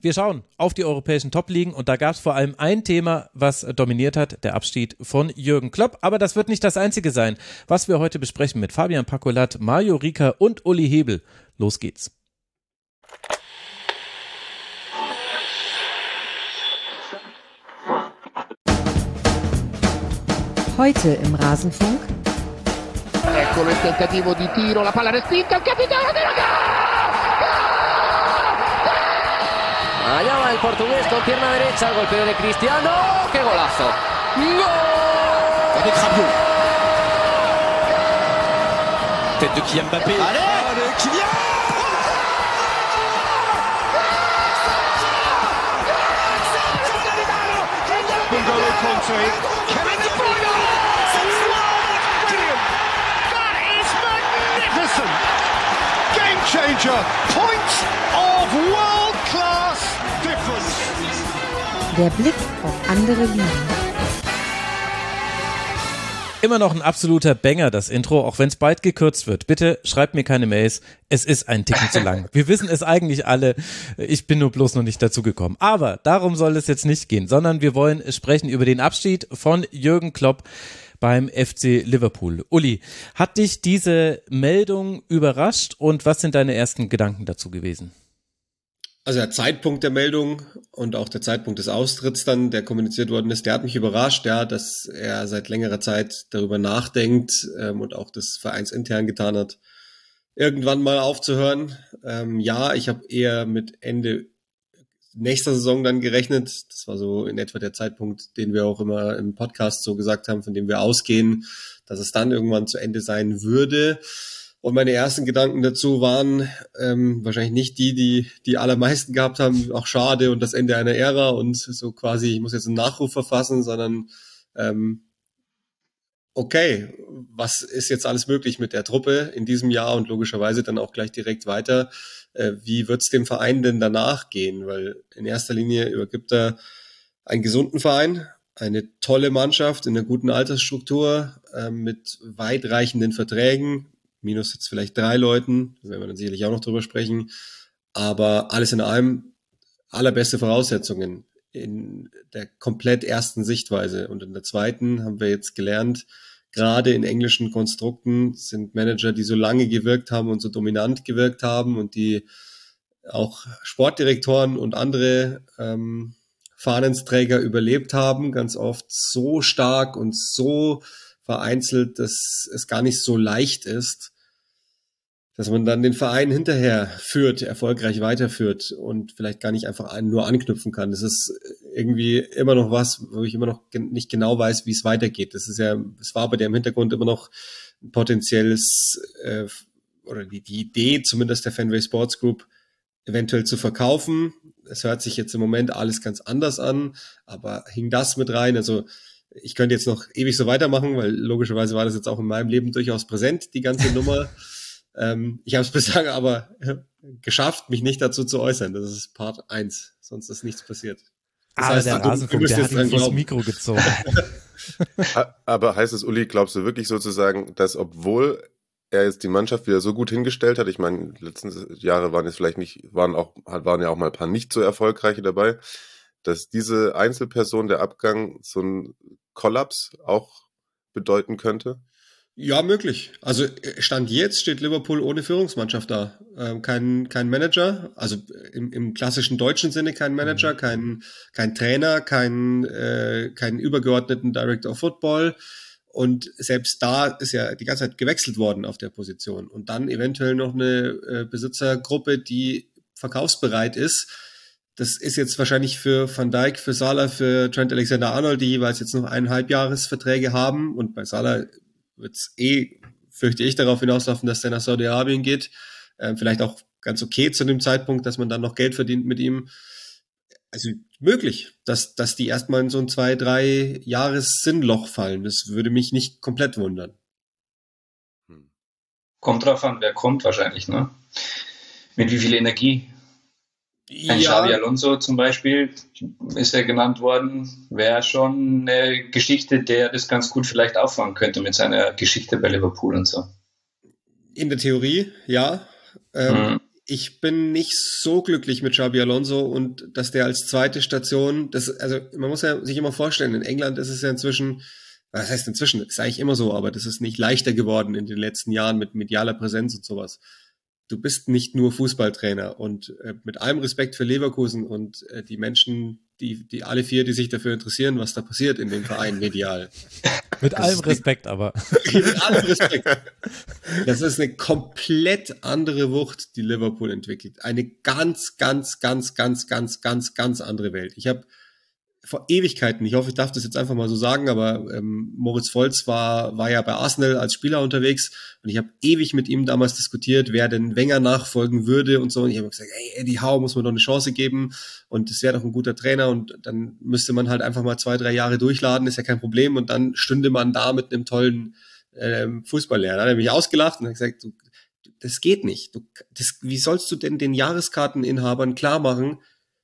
Wir schauen auf die europäischen Top-Ligen und da gab es vor allem ein Thema, was dominiert hat, der Abschied von Jürgen Klopp. Aber das wird nicht das einzige sein, was wir heute besprechen mit Fabian Pacolat, Mario Rika und Uli Hebel. Los geht's. Heute im Rasenfunk. Eccolo il tentativo di tiro, la palla respinta, il capitano della Allá va el portugués con pierna derecha, el golpeo de Cristiano. ¡Qué golazo! ¡Gol! Avec Rabiot. Tête de Kylian Mbappé. Allez, Allez Kylian N'Golo Conte. Kevin De Bruyne. Brilliant. That is magnificent. Game changer. Point of world Der Blick auf andere Ligen. Immer noch ein absoluter Banger, das Intro, auch wenn es bald gekürzt wird. Bitte schreibt mir keine Mails. Es ist ein Ticken zu lang. Wir wissen es eigentlich alle. Ich bin nur bloß noch nicht dazu gekommen. Aber darum soll es jetzt nicht gehen, sondern wir wollen sprechen über den Abschied von Jürgen Klopp beim FC Liverpool. Uli, hat dich diese Meldung überrascht und was sind deine ersten Gedanken dazu gewesen? Also der Zeitpunkt der Meldung und auch der Zeitpunkt des Austritts dann, der kommuniziert worden ist, der hat mich überrascht, ja, dass er seit längerer Zeit darüber nachdenkt ähm, und auch das vereinsintern getan hat, irgendwann mal aufzuhören. Ähm, ja, ich habe eher mit Ende nächster Saison dann gerechnet. Das war so in etwa der Zeitpunkt, den wir auch immer im Podcast so gesagt haben, von dem wir ausgehen, dass es dann irgendwann zu Ende sein würde. Und meine ersten Gedanken dazu waren ähm, wahrscheinlich nicht die, die die allermeisten gehabt haben, auch schade und das Ende einer Ära und so quasi, ich muss jetzt einen Nachruf verfassen, sondern ähm, okay, was ist jetzt alles möglich mit der Truppe in diesem Jahr und logischerweise dann auch gleich direkt weiter? Äh, wie wird's dem Verein denn danach gehen? Weil in erster Linie übergibt er einen gesunden Verein, eine tolle Mannschaft in einer guten Altersstruktur äh, mit weitreichenden Verträgen, minus jetzt vielleicht drei Leuten, da werden wir dann sicherlich auch noch drüber sprechen, aber alles in allem allerbeste Voraussetzungen in der komplett ersten Sichtweise. Und in der zweiten haben wir jetzt gelernt, gerade in englischen Konstrukten sind Manager, die so lange gewirkt haben und so dominant gewirkt haben und die auch Sportdirektoren und andere ähm, Fahnensträger überlebt haben, ganz oft so stark und so vereinzelt, dass es gar nicht so leicht ist, dass man dann den Verein hinterher führt, erfolgreich weiterführt und vielleicht gar nicht einfach nur anknüpfen kann. Das ist irgendwie immer noch was, wo ich immer noch nicht genau weiß, wie es weitergeht. Das ist ja, es war bei dem Hintergrund immer noch ein potenzielles äh, oder die, die Idee zumindest der Fenway Sports Group eventuell zu verkaufen. Es hört sich jetzt im Moment alles ganz anders an, aber hing das mit rein? Also ich könnte jetzt noch ewig so weitermachen, weil logischerweise war das jetzt auch in meinem Leben durchaus präsent, die ganze Nummer. Ähm, ich habe es bislang aber geschafft, mich nicht dazu zu äußern. Das ist Part eins, sonst ist nichts passiert. Das ah, heißt, der du, Rasenfunk, du der hat jetzt ihn vors Mikro gezogen. Aber heißt es, Uli, glaubst du wirklich sozusagen, dass obwohl er jetzt die Mannschaft wieder so gut hingestellt hat, ich meine, letzten Jahre waren jetzt vielleicht nicht, waren auch, waren ja auch mal ein paar nicht so erfolgreiche dabei, dass diese Einzelperson, der Abgang, so ein Kollaps auch bedeuten könnte? Ja, möglich. Also äh, Stand jetzt steht Liverpool ohne Führungsmannschaft da. Ähm, kein, kein Manager, also im, im klassischen deutschen Sinne kein Manager, kein, kein Trainer, kein, äh, kein übergeordneten Director of Football. Und selbst da ist ja die ganze Zeit gewechselt worden auf der Position. Und dann eventuell noch eine äh, Besitzergruppe, die verkaufsbereit ist. Das ist jetzt wahrscheinlich für Van Dijk, für Salah, für Trent Alexander-Arnold, die jeweils jetzt noch eineinhalb Jahresverträge haben. Und bei Salah wird es eh, fürchte ich, darauf hinauslaufen, dass der nach Saudi-Arabien geht. Ähm, vielleicht auch ganz okay zu dem Zeitpunkt, dass man dann noch Geld verdient mit ihm. Also möglich, dass, dass die erstmal in so ein zwei, drei Jahres Sinnloch fallen. Das würde mich nicht komplett wundern. Kommt drauf an, wer kommt wahrscheinlich, ne? Mit wie viel Energie ein ja. Xabi Alonso zum Beispiel ist ja genannt worden, wäre schon eine Geschichte, der das ganz gut vielleicht auffangen könnte mit seiner Geschichte bei Liverpool und so. In der Theorie, ja. Ähm, mhm. ich bin nicht so glücklich mit Xabi Alonso und dass der als zweite Station, das, also man muss ja sich immer vorstellen, in England ist es ja inzwischen, was heißt inzwischen, ist eigentlich immer so, aber das ist nicht leichter geworden in den letzten Jahren mit medialer Präsenz und sowas du bist nicht nur Fußballtrainer und äh, mit allem Respekt für Leverkusen und äh, die Menschen, die, die alle vier, die sich dafür interessieren, was da passiert in dem Verein medial. mit das allem Respekt eine, aber. mit allem Respekt. Das ist eine komplett andere Wucht, die Liverpool entwickelt. Eine ganz, ganz, ganz, ganz, ganz, ganz, ganz andere Welt. Ich habe vor Ewigkeiten, ich hoffe, ich darf das jetzt einfach mal so sagen, aber ähm, Moritz Volz war, war ja bei Arsenal als Spieler unterwegs und ich habe ewig mit ihm damals diskutiert, wer denn Wenger nachfolgen würde und so. Und ich habe gesagt, ey, Eddie Howe muss man doch eine Chance geben und das wäre doch ein guter Trainer und dann müsste man halt einfach mal zwei, drei Jahre durchladen, ist ja kein Problem und dann stünde man da mit einem tollen ähm, Fußballlehrer. Da hat er mich ausgelacht und hat gesagt, du, das geht nicht. Du, das, wie sollst du denn den Jahreskarteninhabern klar machen,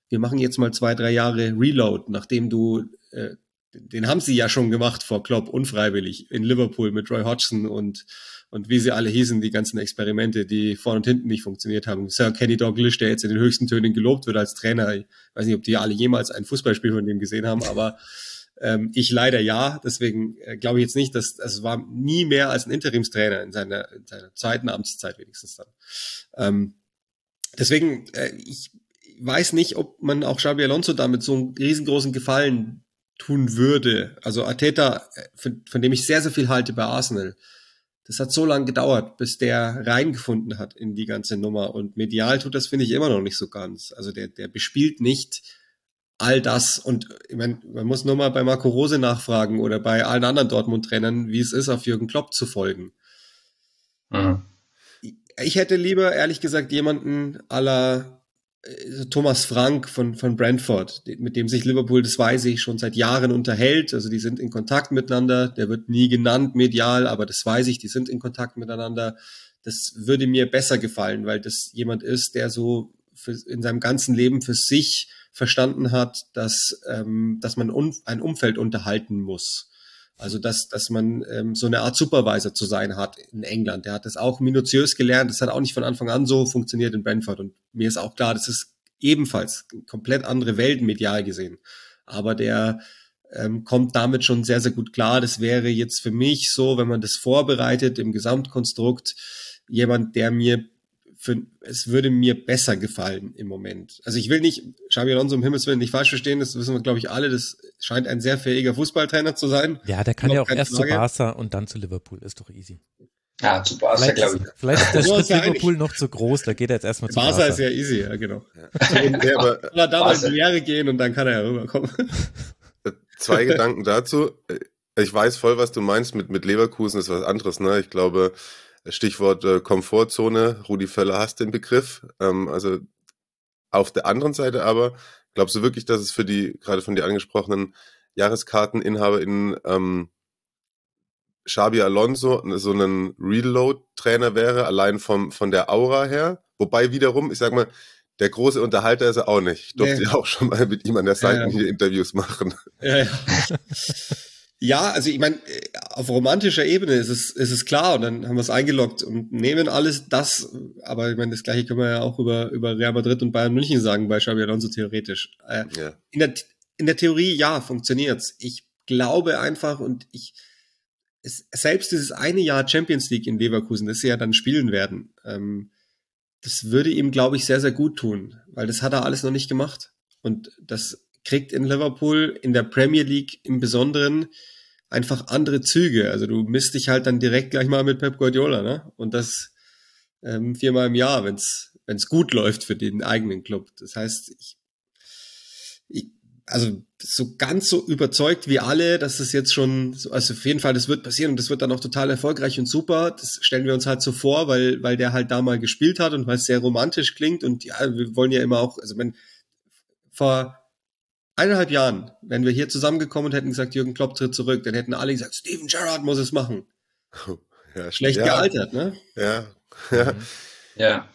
wir machen jetzt mal zwei, drei Jahre Reload, nachdem du, äh, den haben sie ja schon gemacht vor Klopp, unfreiwillig, in Liverpool mit Roy Hodgson und, und wie sie alle hießen, die ganzen Experimente, die vorne und hinten nicht funktioniert haben. Sir Kenny Dalglish, der jetzt in den höchsten Tönen gelobt wird als Trainer. Ich weiß nicht, ob die alle jemals ein Fußballspiel von dem gesehen haben, aber ähm, ich leider ja. Deswegen äh, glaube ich jetzt nicht, dass also es war nie mehr als ein Interimstrainer in seiner, in seiner zweiten Amtszeit wenigstens dann. Ähm, deswegen, äh, ich weiß nicht, ob man auch Xabi Alonso damit so einen riesengroßen Gefallen tun würde. Also Ateta, von, von dem ich sehr, sehr viel halte bei Arsenal, das hat so lange gedauert, bis der reingefunden hat in die ganze Nummer. Und medial tut das, finde ich, immer noch nicht so ganz. Also der, der bespielt nicht all das. Und ich meine, man muss nur mal bei Marco Rose nachfragen oder bei allen anderen Dortmund-Trainern, wie es ist, auf Jürgen Klopp zu folgen. Mhm. Ich hätte lieber, ehrlich gesagt, jemanden aller äh, Thomas Frank von, von Brentford, mit dem sich Liverpool, das weiß ich, schon seit Jahren unterhält. Also die sind in Kontakt miteinander. Der wird nie genannt medial, aber das weiß ich, die sind in Kontakt miteinander. Das würde mir besser gefallen, weil das jemand ist, der so für, in seinem ganzen Leben für sich verstanden hat, dass, ähm, dass man un, ein Umfeld unterhalten muss. Also dass, dass man ähm, so eine Art Supervisor zu sein hat in England. Der hat das auch minutiös gelernt. Das hat auch nicht von Anfang an so funktioniert in Brentford. Und mir ist auch klar, das ist ebenfalls komplett andere Welt medial gesehen. Aber der ähm, kommt damit schon sehr, sehr gut klar. Das wäre jetzt für mich so, wenn man das vorbereitet im Gesamtkonstrukt, jemand, der mir für, es würde mir besser gefallen im Moment. Also ich will nicht Xabi Alonso um Himmels Willen nicht falsch verstehen, das wissen wir glaube ich alle, das scheint ein sehr fähiger Fußballtrainer zu sein. Ja, der kann ja auch erst Frage. zu Barca und dann zu Liverpool, ist doch easy. Ja, zu Barca glaube ich. Vielleicht ist der Schritt Liverpool noch zu groß, da geht er jetzt erstmal zu Barca. Barca ist ja easy, ja genau. Ja. ja, aber er da mal in die Lehre gehen und dann kann er ja rüberkommen. Zwei Gedanken dazu. Ich weiß voll, was du meinst mit, mit Leverkusen, ist was anderes, ne? Ich glaube, Stichwort äh, Komfortzone, Rudi Völler hasst den Begriff. Ähm, also auf der anderen Seite aber, glaubst du wirklich, dass es für die, gerade von dir angesprochenen JahreskarteninhaberInnen ähm, Xabi Alonso so ein Reload-Trainer wäre, allein vom, von der Aura her? Wobei wiederum, ich sag mal, der große Unterhalter ist er auch nicht. Ich durfte nee. ja auch schon mal mit ihm an der Seite ja, ja. Interviews machen. Ja, ja. Ja, also ich meine, auf romantischer Ebene ist es, ist es klar und dann haben wir es eingeloggt und nehmen alles das, aber ich meine, das gleiche können wir ja auch über, über Real Madrid und Bayern München sagen bei Xabi Alonso theoretisch. Äh, ja. in, der, in der Theorie, ja, funktioniert's. Ich glaube einfach und ich, es, selbst dieses eine Jahr Champions League in Leverkusen, das sie ja dann spielen werden, ähm, das würde ihm, glaube ich, sehr, sehr gut tun, weil das hat er alles noch nicht gemacht. Und das kriegt in Liverpool in der Premier League im Besonderen einfach andere Züge. Also du misst dich halt dann direkt gleich mal mit Pep Guardiola, ne? Und das ähm, viermal im Jahr, wenn's wenn's gut läuft für den eigenen Club. Das heißt, ich, ich also so ganz so überzeugt wie alle, dass das jetzt schon, also auf jeden Fall, das wird passieren und das wird dann auch total erfolgreich und super. Das stellen wir uns halt so vor, weil, weil der halt da mal gespielt hat und weil es sehr romantisch klingt und ja, wir wollen ja immer auch, also wenn vor eineinhalb Jahren, wenn wir hier zusammengekommen und hätten gesagt, Jürgen Klopp tritt zurück, dann hätten alle gesagt, Steven Gerrard muss es machen. Ja, Schlecht ja. gealtert, ne? Ja. Ja. ja.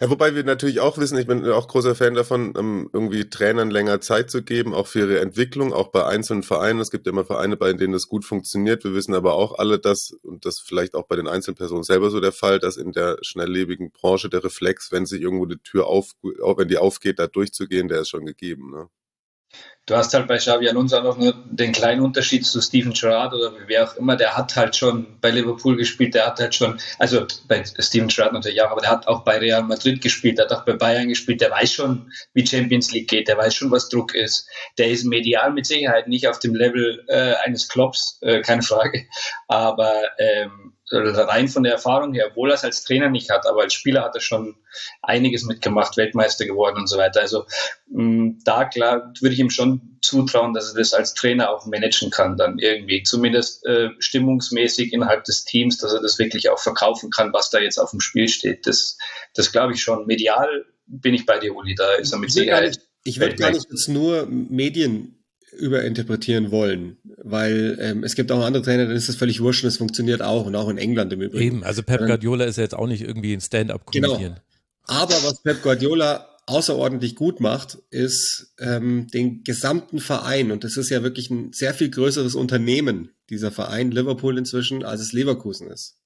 Ja, wobei wir natürlich auch wissen, ich bin auch großer Fan davon, um irgendwie Trainern länger Zeit zu geben, auch für ihre Entwicklung, auch bei einzelnen Vereinen. Es gibt ja immer Vereine, bei denen das gut funktioniert. Wir wissen aber auch alle, dass, und das vielleicht auch bei den Einzelpersonen selber so der Fall, dass in der schnelllebigen Branche der Reflex, wenn sich irgendwo die Tür auf, wenn die aufgeht, da durchzugehen, der ist schon gegeben. Ne? Du hast halt bei Xavi Alonso noch nur den kleinen Unterschied zu Steven Gerrard oder wer auch immer, der hat halt schon bei Liverpool gespielt, der hat halt schon, also bei Steven Gerrard natürlich auch, aber der hat auch bei Real Madrid gespielt, der hat auch bei Bayern gespielt, der weiß schon, wie Champions League geht, der weiß schon, was Druck ist. Der ist medial mit Sicherheit nicht auf dem Level äh, eines Klopps, äh, keine Frage, aber ähm, rein von der Erfahrung her, obwohl er es als Trainer nicht hat, aber als Spieler hat er schon einiges mitgemacht, Weltmeister geworden und so weiter. Also mh, da klar würde ich ihm schon zutrauen, dass er das als Trainer auch managen kann, dann irgendwie, zumindest äh, stimmungsmäßig innerhalb des Teams, dass er das wirklich auch verkaufen kann, was da jetzt auf dem Spiel steht. Das, das glaube ich schon. Medial bin ich bei dir, Uli, da ist er mit Sicherheit. Ich würde gar nicht jetzt nur Medien überinterpretieren wollen, weil ähm, es gibt auch andere Trainer, dann ist das völlig wurscht und es funktioniert auch und auch in England im Übrigen. Eben, also Pep Guardiola ist ja jetzt auch nicht irgendwie ein Stand-up-Comedian. Genau. Aber was Pep Guardiola außerordentlich gut macht, ist ähm, den gesamten Verein und das ist ja wirklich ein sehr viel größeres Unternehmen, dieser Verein Liverpool inzwischen, als es Leverkusen ist.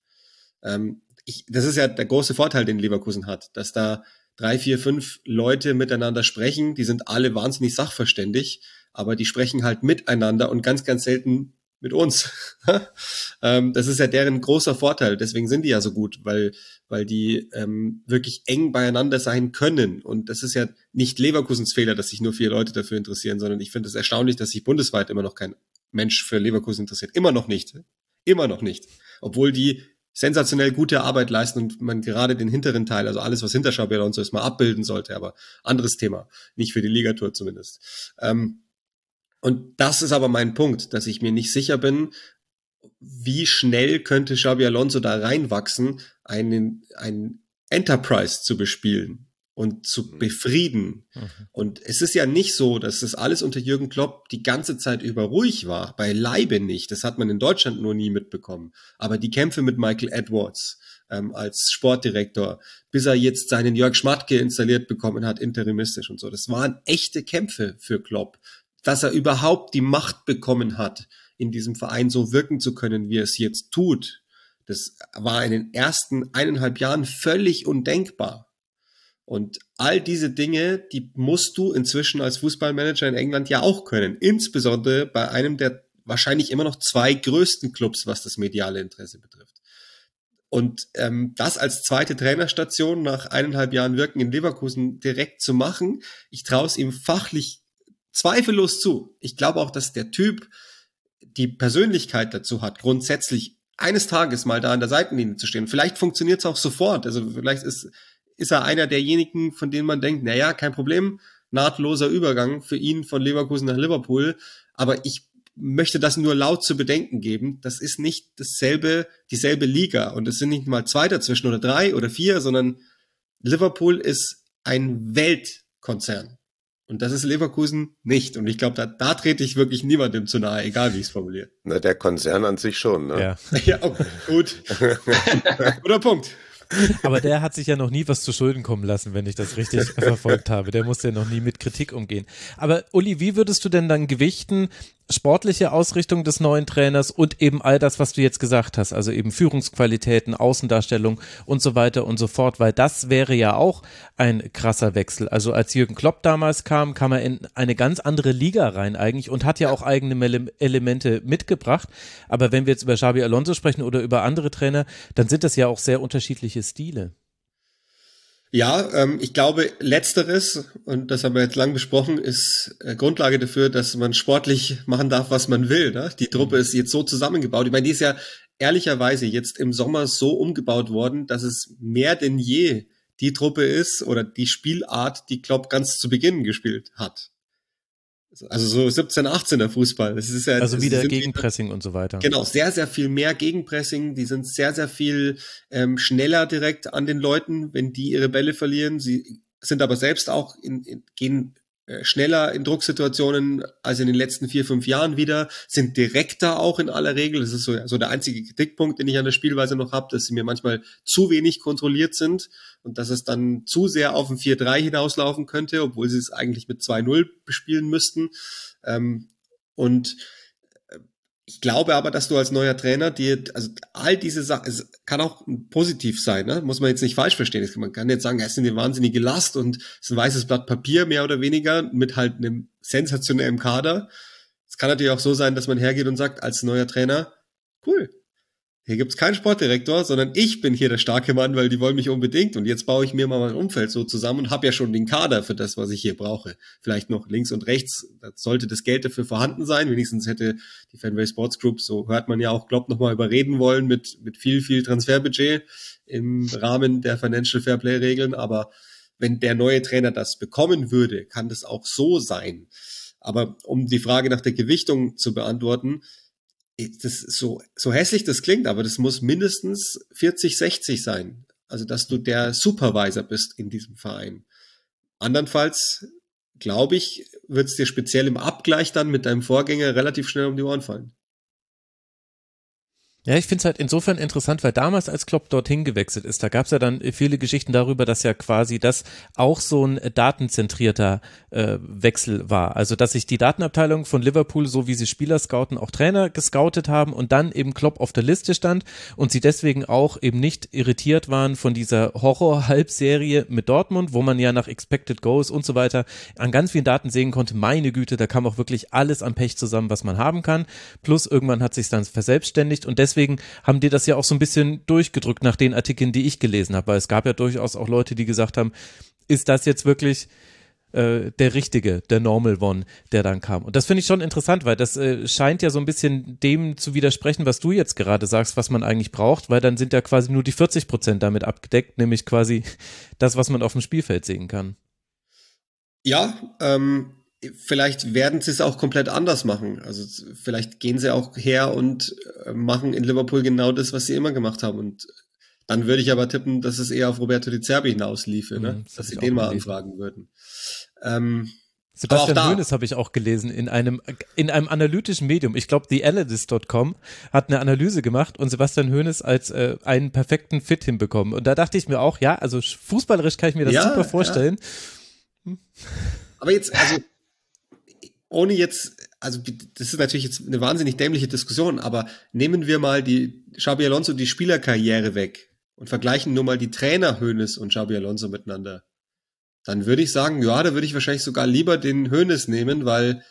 Ähm, ich, das ist ja der große Vorteil, den Leverkusen hat, dass da drei, vier, fünf Leute miteinander sprechen, die sind alle wahnsinnig sachverständig aber die sprechen halt miteinander und ganz, ganz selten mit uns. ähm, das ist ja deren großer Vorteil. Deswegen sind die ja so gut, weil, weil die ähm, wirklich eng beieinander sein können. Und das ist ja nicht Leverkusens Fehler, dass sich nur vier Leute dafür interessieren, sondern ich finde es erstaunlich, dass sich bundesweit immer noch kein Mensch für Leverkusen interessiert. Immer noch nicht. Immer noch nicht. Obwohl die sensationell gute Arbeit leisten und man gerade den hinteren Teil, also alles, was hinter Schabella und so ist, mal abbilden sollte. Aber anderes Thema. Nicht für die Ligatur zumindest. Ähm, und das ist aber mein Punkt, dass ich mir nicht sicher bin, wie schnell könnte Xabi Alonso da reinwachsen, einen, einen Enterprise zu bespielen und zu mhm. befrieden. Mhm. Und es ist ja nicht so, dass das alles unter Jürgen Klopp die ganze Zeit über ruhig war. Beileibe nicht. Das hat man in Deutschland nur nie mitbekommen. Aber die Kämpfe mit Michael Edwards ähm, als Sportdirektor, bis er jetzt seinen Jörg Schmatke installiert bekommen hat, interimistisch und so. Das waren echte Kämpfe für Klopp dass er überhaupt die Macht bekommen hat, in diesem Verein so wirken zu können, wie er es jetzt tut. Das war in den ersten eineinhalb Jahren völlig undenkbar. Und all diese Dinge, die musst du inzwischen als Fußballmanager in England ja auch können. Insbesondere bei einem der wahrscheinlich immer noch zwei größten Clubs, was das mediale Interesse betrifft. Und ähm, das als zweite Trainerstation nach eineinhalb Jahren Wirken in Leverkusen direkt zu machen, ich traue es ihm fachlich zweifellos zu. Ich glaube auch, dass der Typ die Persönlichkeit dazu hat, grundsätzlich eines Tages mal da an der Seitenlinie zu stehen. Vielleicht funktioniert es auch sofort. Also vielleicht ist, ist er einer derjenigen, von denen man denkt, na ja, kein Problem, nahtloser Übergang für ihn von Leverkusen nach Liverpool. Aber ich möchte das nur laut zu bedenken geben. Das ist nicht dasselbe, dieselbe Liga. Und es sind nicht mal zwei dazwischen oder drei oder vier, sondern Liverpool ist ein Weltkonzern. Und das ist Leverkusen nicht. Und ich glaube, da, da trete ich wirklich niemandem zu nahe, egal wie ich es formuliere. Na, der Konzern an sich schon, ne? Ja, ja okay, gut. Guter Punkt. Aber der hat sich ja noch nie was zu Schulden kommen lassen, wenn ich das richtig verfolgt habe. Der musste ja noch nie mit Kritik umgehen. Aber Uli, wie würdest du denn dann gewichten, sportliche Ausrichtung des neuen Trainers und eben all das, was du jetzt gesagt hast, also eben Führungsqualitäten, Außendarstellung und so weiter und so fort, weil das wäre ja auch ein krasser Wechsel. Also als Jürgen Klopp damals kam, kam er in eine ganz andere Liga rein eigentlich und hat ja auch eigene Elemente mitgebracht. Aber wenn wir jetzt über Xabi Alonso sprechen oder über andere Trainer, dann sind das ja auch sehr unterschiedliche Stile. Ja, ähm, ich glaube, letzteres, und das haben wir jetzt lang besprochen, ist äh, Grundlage dafür, dass man sportlich machen darf, was man will. Ne? Die Truppe ist jetzt so zusammengebaut. Ich meine, die ist ja ehrlicherweise jetzt im Sommer so umgebaut worden, dass es mehr denn je die Truppe ist oder die Spielart, die Klopp ganz zu Beginn gespielt hat. Also so 17, 18er Fußball. Das ist ja, also wieder Gegenpressing und so weiter. Genau, sehr, sehr viel mehr Gegenpressing. Die sind sehr, sehr viel ähm, schneller direkt an den Leuten, wenn die ihre Bälle verlieren. Sie sind aber selbst auch in, in, gehen schneller in Drucksituationen als in den letzten vier, fünf Jahren wieder, sind direkter auch in aller Regel. Das ist so, so der einzige Kritikpunkt, den ich an der Spielweise noch habe, dass sie mir manchmal zu wenig kontrolliert sind und dass es dann zu sehr auf ein 4-3 hinauslaufen könnte, obwohl sie es eigentlich mit 2-0 bespielen müssten. Ähm, und ich glaube aber, dass du als neuer Trainer dir, also all diese Sachen, es kann auch positiv sein, ne? muss man jetzt nicht falsch verstehen. Man kann jetzt sagen, es ist eine wahnsinnige Last und es ist ein weißes Blatt Papier, mehr oder weniger, mit halt einem sensationellen Kader. Es kann natürlich auch so sein, dass man hergeht und sagt, als neuer Trainer, cool, hier gibt's keinen Sportdirektor, sondern ich bin hier der starke Mann, weil die wollen mich unbedingt. Und jetzt baue ich mir mal mein Umfeld so zusammen und habe ja schon den Kader für das, was ich hier brauche. Vielleicht noch links und rechts, da sollte das Geld dafür vorhanden sein. Wenigstens hätte die Fanway Sports Group, so hört man ja auch, Klopp nochmal überreden wollen mit, mit viel, viel Transferbudget im Rahmen der Financial Fairplay Regeln. Aber wenn der neue Trainer das bekommen würde, kann das auch so sein. Aber um die Frage nach der Gewichtung zu beantworten, das so, so hässlich das klingt, aber das muss mindestens 40, 60 sein. Also, dass du der Supervisor bist in diesem Verein. Andernfalls, glaube ich, wird es dir speziell im Abgleich dann mit deinem Vorgänger relativ schnell um die Ohren fallen. Ja, ich finde es halt insofern interessant, weil damals, als Klopp dorthin gewechselt ist, da gab es ja dann viele Geschichten darüber, dass ja quasi das auch so ein datenzentrierter äh, Wechsel war. Also, dass sich die Datenabteilung von Liverpool, so wie sie Spieler scouten, auch Trainer gescoutet haben und dann eben Klopp auf der Liste stand und sie deswegen auch eben nicht irritiert waren von dieser Horror-Halbserie mit Dortmund, wo man ja nach Expected Goals und so weiter an ganz vielen Daten sehen konnte, meine Güte, da kam auch wirklich alles am Pech zusammen, was man haben kann. Plus irgendwann hat sich dann verselbstständigt und deswegen deswegen haben die das ja auch so ein bisschen durchgedrückt nach den Artikeln, die ich gelesen habe, weil es gab ja durchaus auch Leute, die gesagt haben, ist das jetzt wirklich äh, der richtige, der Normal One, der dann kam. Und das finde ich schon interessant, weil das äh, scheint ja so ein bisschen dem zu widersprechen, was du jetzt gerade sagst, was man eigentlich braucht, weil dann sind ja quasi nur die 40 Prozent damit abgedeckt, nämlich quasi das, was man auf dem Spielfeld sehen kann. Ja, ähm, vielleicht werden sie es auch komplett anders machen. Also vielleicht gehen sie auch her und äh, machen in Liverpool genau das, was sie immer gemacht haben. Und dann würde ich aber tippen, dass es eher auf Roberto Di Zerbi hinausliefe, ne? Mhm, das dass sie den mal anfragen würden. Ähm, Sebastian Hoeneß habe ich auch gelesen in einem in einem analytischen Medium. Ich glaube, theanalyst.com hat eine Analyse gemacht und Sebastian Hoeneß als äh, einen perfekten Fit hinbekommen. Und da dachte ich mir auch, ja, also fußballerisch kann ich mir das ja, super vorstellen. Ja. Hm. Aber jetzt, also ohne jetzt, also das ist natürlich jetzt eine wahnsinnig dämliche Diskussion, aber nehmen wir mal die Xabi Alonso die Spielerkarriere weg und vergleichen nur mal die Trainer Hönes und Xabi Alonso miteinander. Dann würde ich sagen, ja, da würde ich wahrscheinlich sogar lieber den Hönes nehmen, weil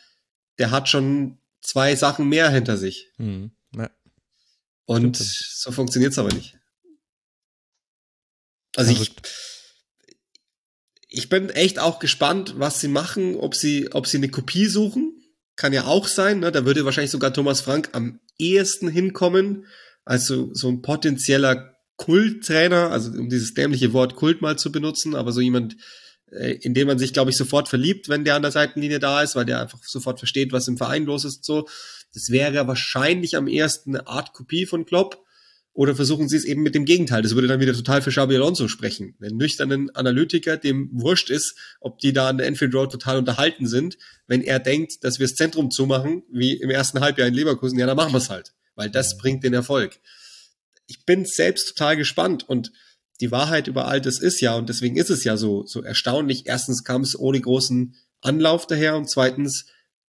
der hat schon zwei Sachen mehr hinter sich. Hm, ja. Und Stimmt. so funktioniert's aber nicht. Also ich, ich bin echt auch gespannt, was sie machen, ob sie, ob sie eine Kopie suchen. Kann ja auch sein, ne? Da würde wahrscheinlich sogar Thomas Frank am ehesten hinkommen. Also so ein potenzieller Kulttrainer, also um dieses dämliche Wort Kult mal zu benutzen, aber so jemand, äh, in dem man sich, glaube ich, sofort verliebt, wenn der an der Seitenlinie da ist, weil der einfach sofort versteht, was im Verein los ist. So, das wäre wahrscheinlich am ersten eine Art Kopie von Klopp. Oder versuchen sie es eben mit dem Gegenteil? Das würde dann wieder total für Xabi Alonso sprechen. Wenn nüchternen Analytiker dem wurscht ist, ob die da an der Enfield Road total unterhalten sind, wenn er denkt, dass wir das Zentrum zumachen, wie im ersten Halbjahr in Leverkusen, ja, dann machen wir es halt. Weil das bringt den Erfolg. Ich bin selbst total gespannt und die Wahrheit über all das ist ja, und deswegen ist es ja so, so erstaunlich. Erstens kam es ohne großen Anlauf daher und zweitens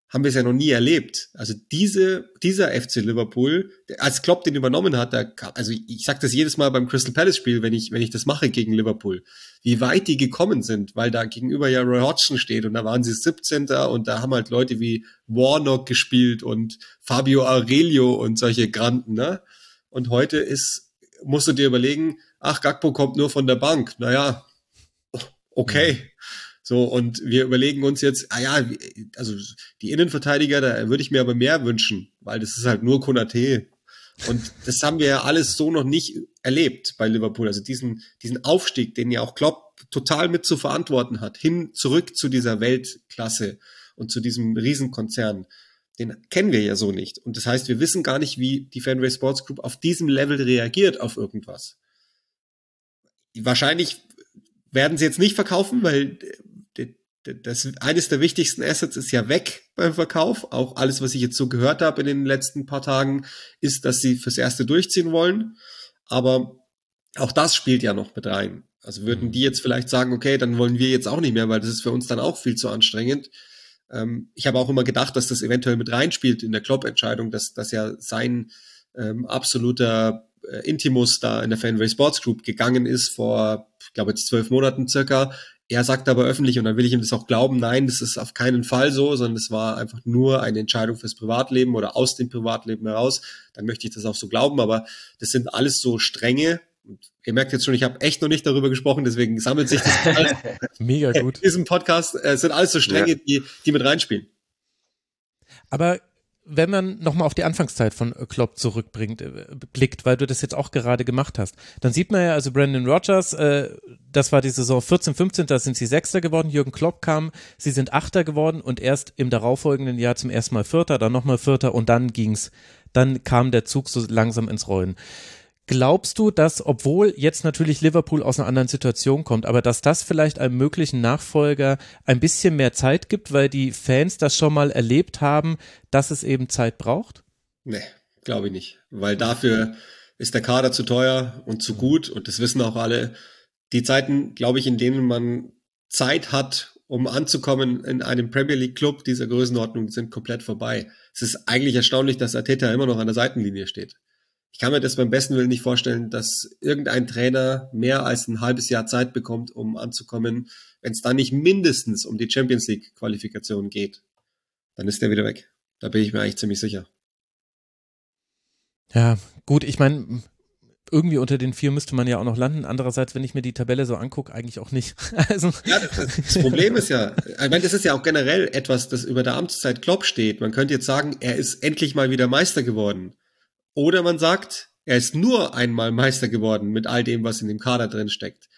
haben wir es ja noch nie erlebt. Also diese, dieser FC Liverpool, als Klopp den übernommen hat, da also ich, ich sage das jedes Mal beim Crystal Palace Spiel, wenn ich, wenn ich das mache gegen Liverpool, wie weit die gekommen sind, weil da gegenüber ja Roy Hodgson steht und da waren sie 17. und da haben halt Leute wie Warnock gespielt und Fabio Aurelio und solche Granden, ne? Und heute ist, musst du dir überlegen, ach, Gakpo kommt nur von der Bank. Naja, okay. So, und wir überlegen uns jetzt, ah ja, also die Innenverteidiger, da würde ich mir aber mehr wünschen, weil das ist halt nur Konate. Und das haben wir ja alles so noch nicht erlebt bei Liverpool. Also diesen, diesen Aufstieg, den ja auch Klopp total mit zu verantworten hat, hin zurück zu dieser Weltklasse und zu diesem Riesenkonzern, den kennen wir ja so nicht. Und das heißt, wir wissen gar nicht, wie die Fanway Sports Group auf diesem Level reagiert auf irgendwas. Wahrscheinlich werden sie jetzt nicht verkaufen, weil das, eines der wichtigsten Assets ist ja weg beim Verkauf. Auch alles, was ich jetzt so gehört habe in den letzten paar Tagen, ist, dass sie fürs Erste durchziehen wollen. Aber auch das spielt ja noch mit rein. Also würden mhm. die jetzt vielleicht sagen, okay, dann wollen wir jetzt auch nicht mehr, weil das ist für uns dann auch viel zu anstrengend. Ähm, ich habe auch immer gedacht, dass das eventuell mit reinspielt in der Klopp-Entscheidung, dass das ja sein ähm, absoluter äh, Intimus da in der Fanway Sports Group gegangen ist vor, ich glaube jetzt zwölf Monaten circa. Er sagt aber öffentlich, und dann will ich ihm das auch glauben, nein, das ist auf keinen Fall so, sondern es war einfach nur eine Entscheidung fürs Privatleben oder aus dem Privatleben heraus. Dann möchte ich das auch so glauben, aber das sind alles so Stränge, und ihr merkt jetzt schon, ich habe echt noch nicht darüber gesprochen, deswegen sammelt sich das alles Mega gut. in diesem Podcast. Es äh, sind alles so Stränge, ja. die, die mit reinspielen. Aber wenn man nochmal auf die Anfangszeit von Klopp zurückbringt, äh, blickt, weil du das jetzt auch gerade gemacht hast, dann sieht man ja, also Brandon Rogers, äh, das war die Saison 14, 15, da sind sie Sechster geworden, Jürgen Klopp kam, sie sind Achter geworden und erst im darauffolgenden Jahr zum ersten Mal Vierter, dann nochmal Vierter und dann ging's, dann kam der Zug so langsam ins Rollen. Glaubst du, dass, obwohl jetzt natürlich Liverpool aus einer anderen Situation kommt, aber dass das vielleicht einem möglichen Nachfolger ein bisschen mehr Zeit gibt, weil die Fans das schon mal erlebt haben, dass es eben Zeit braucht? Nee, glaube ich nicht. Weil dafür ist der Kader zu teuer und zu gut und das wissen auch alle. Die Zeiten, glaube ich, in denen man Zeit hat, um anzukommen in einem Premier League Club dieser Größenordnung, sind komplett vorbei. Es ist eigentlich erstaunlich, dass Ateta immer noch an der Seitenlinie steht. Ich kann mir das beim besten Willen nicht vorstellen, dass irgendein Trainer mehr als ein halbes Jahr Zeit bekommt, um anzukommen, wenn es dann nicht mindestens um die Champions League Qualifikation geht. Dann ist der wieder weg. Da bin ich mir eigentlich ziemlich sicher. Ja, gut, ich meine, irgendwie unter den vier müsste man ja auch noch landen. Andererseits, wenn ich mir die Tabelle so angucke, eigentlich auch nicht. Also. Ja, das Problem ist ja, ich meine, das ist ja auch generell etwas, das über der Amtszeit Klopp steht. Man könnte jetzt sagen, er ist endlich mal wieder Meister geworden. Oder man sagt, er ist nur einmal Meister geworden mit all dem, was in dem Kader drin steckt.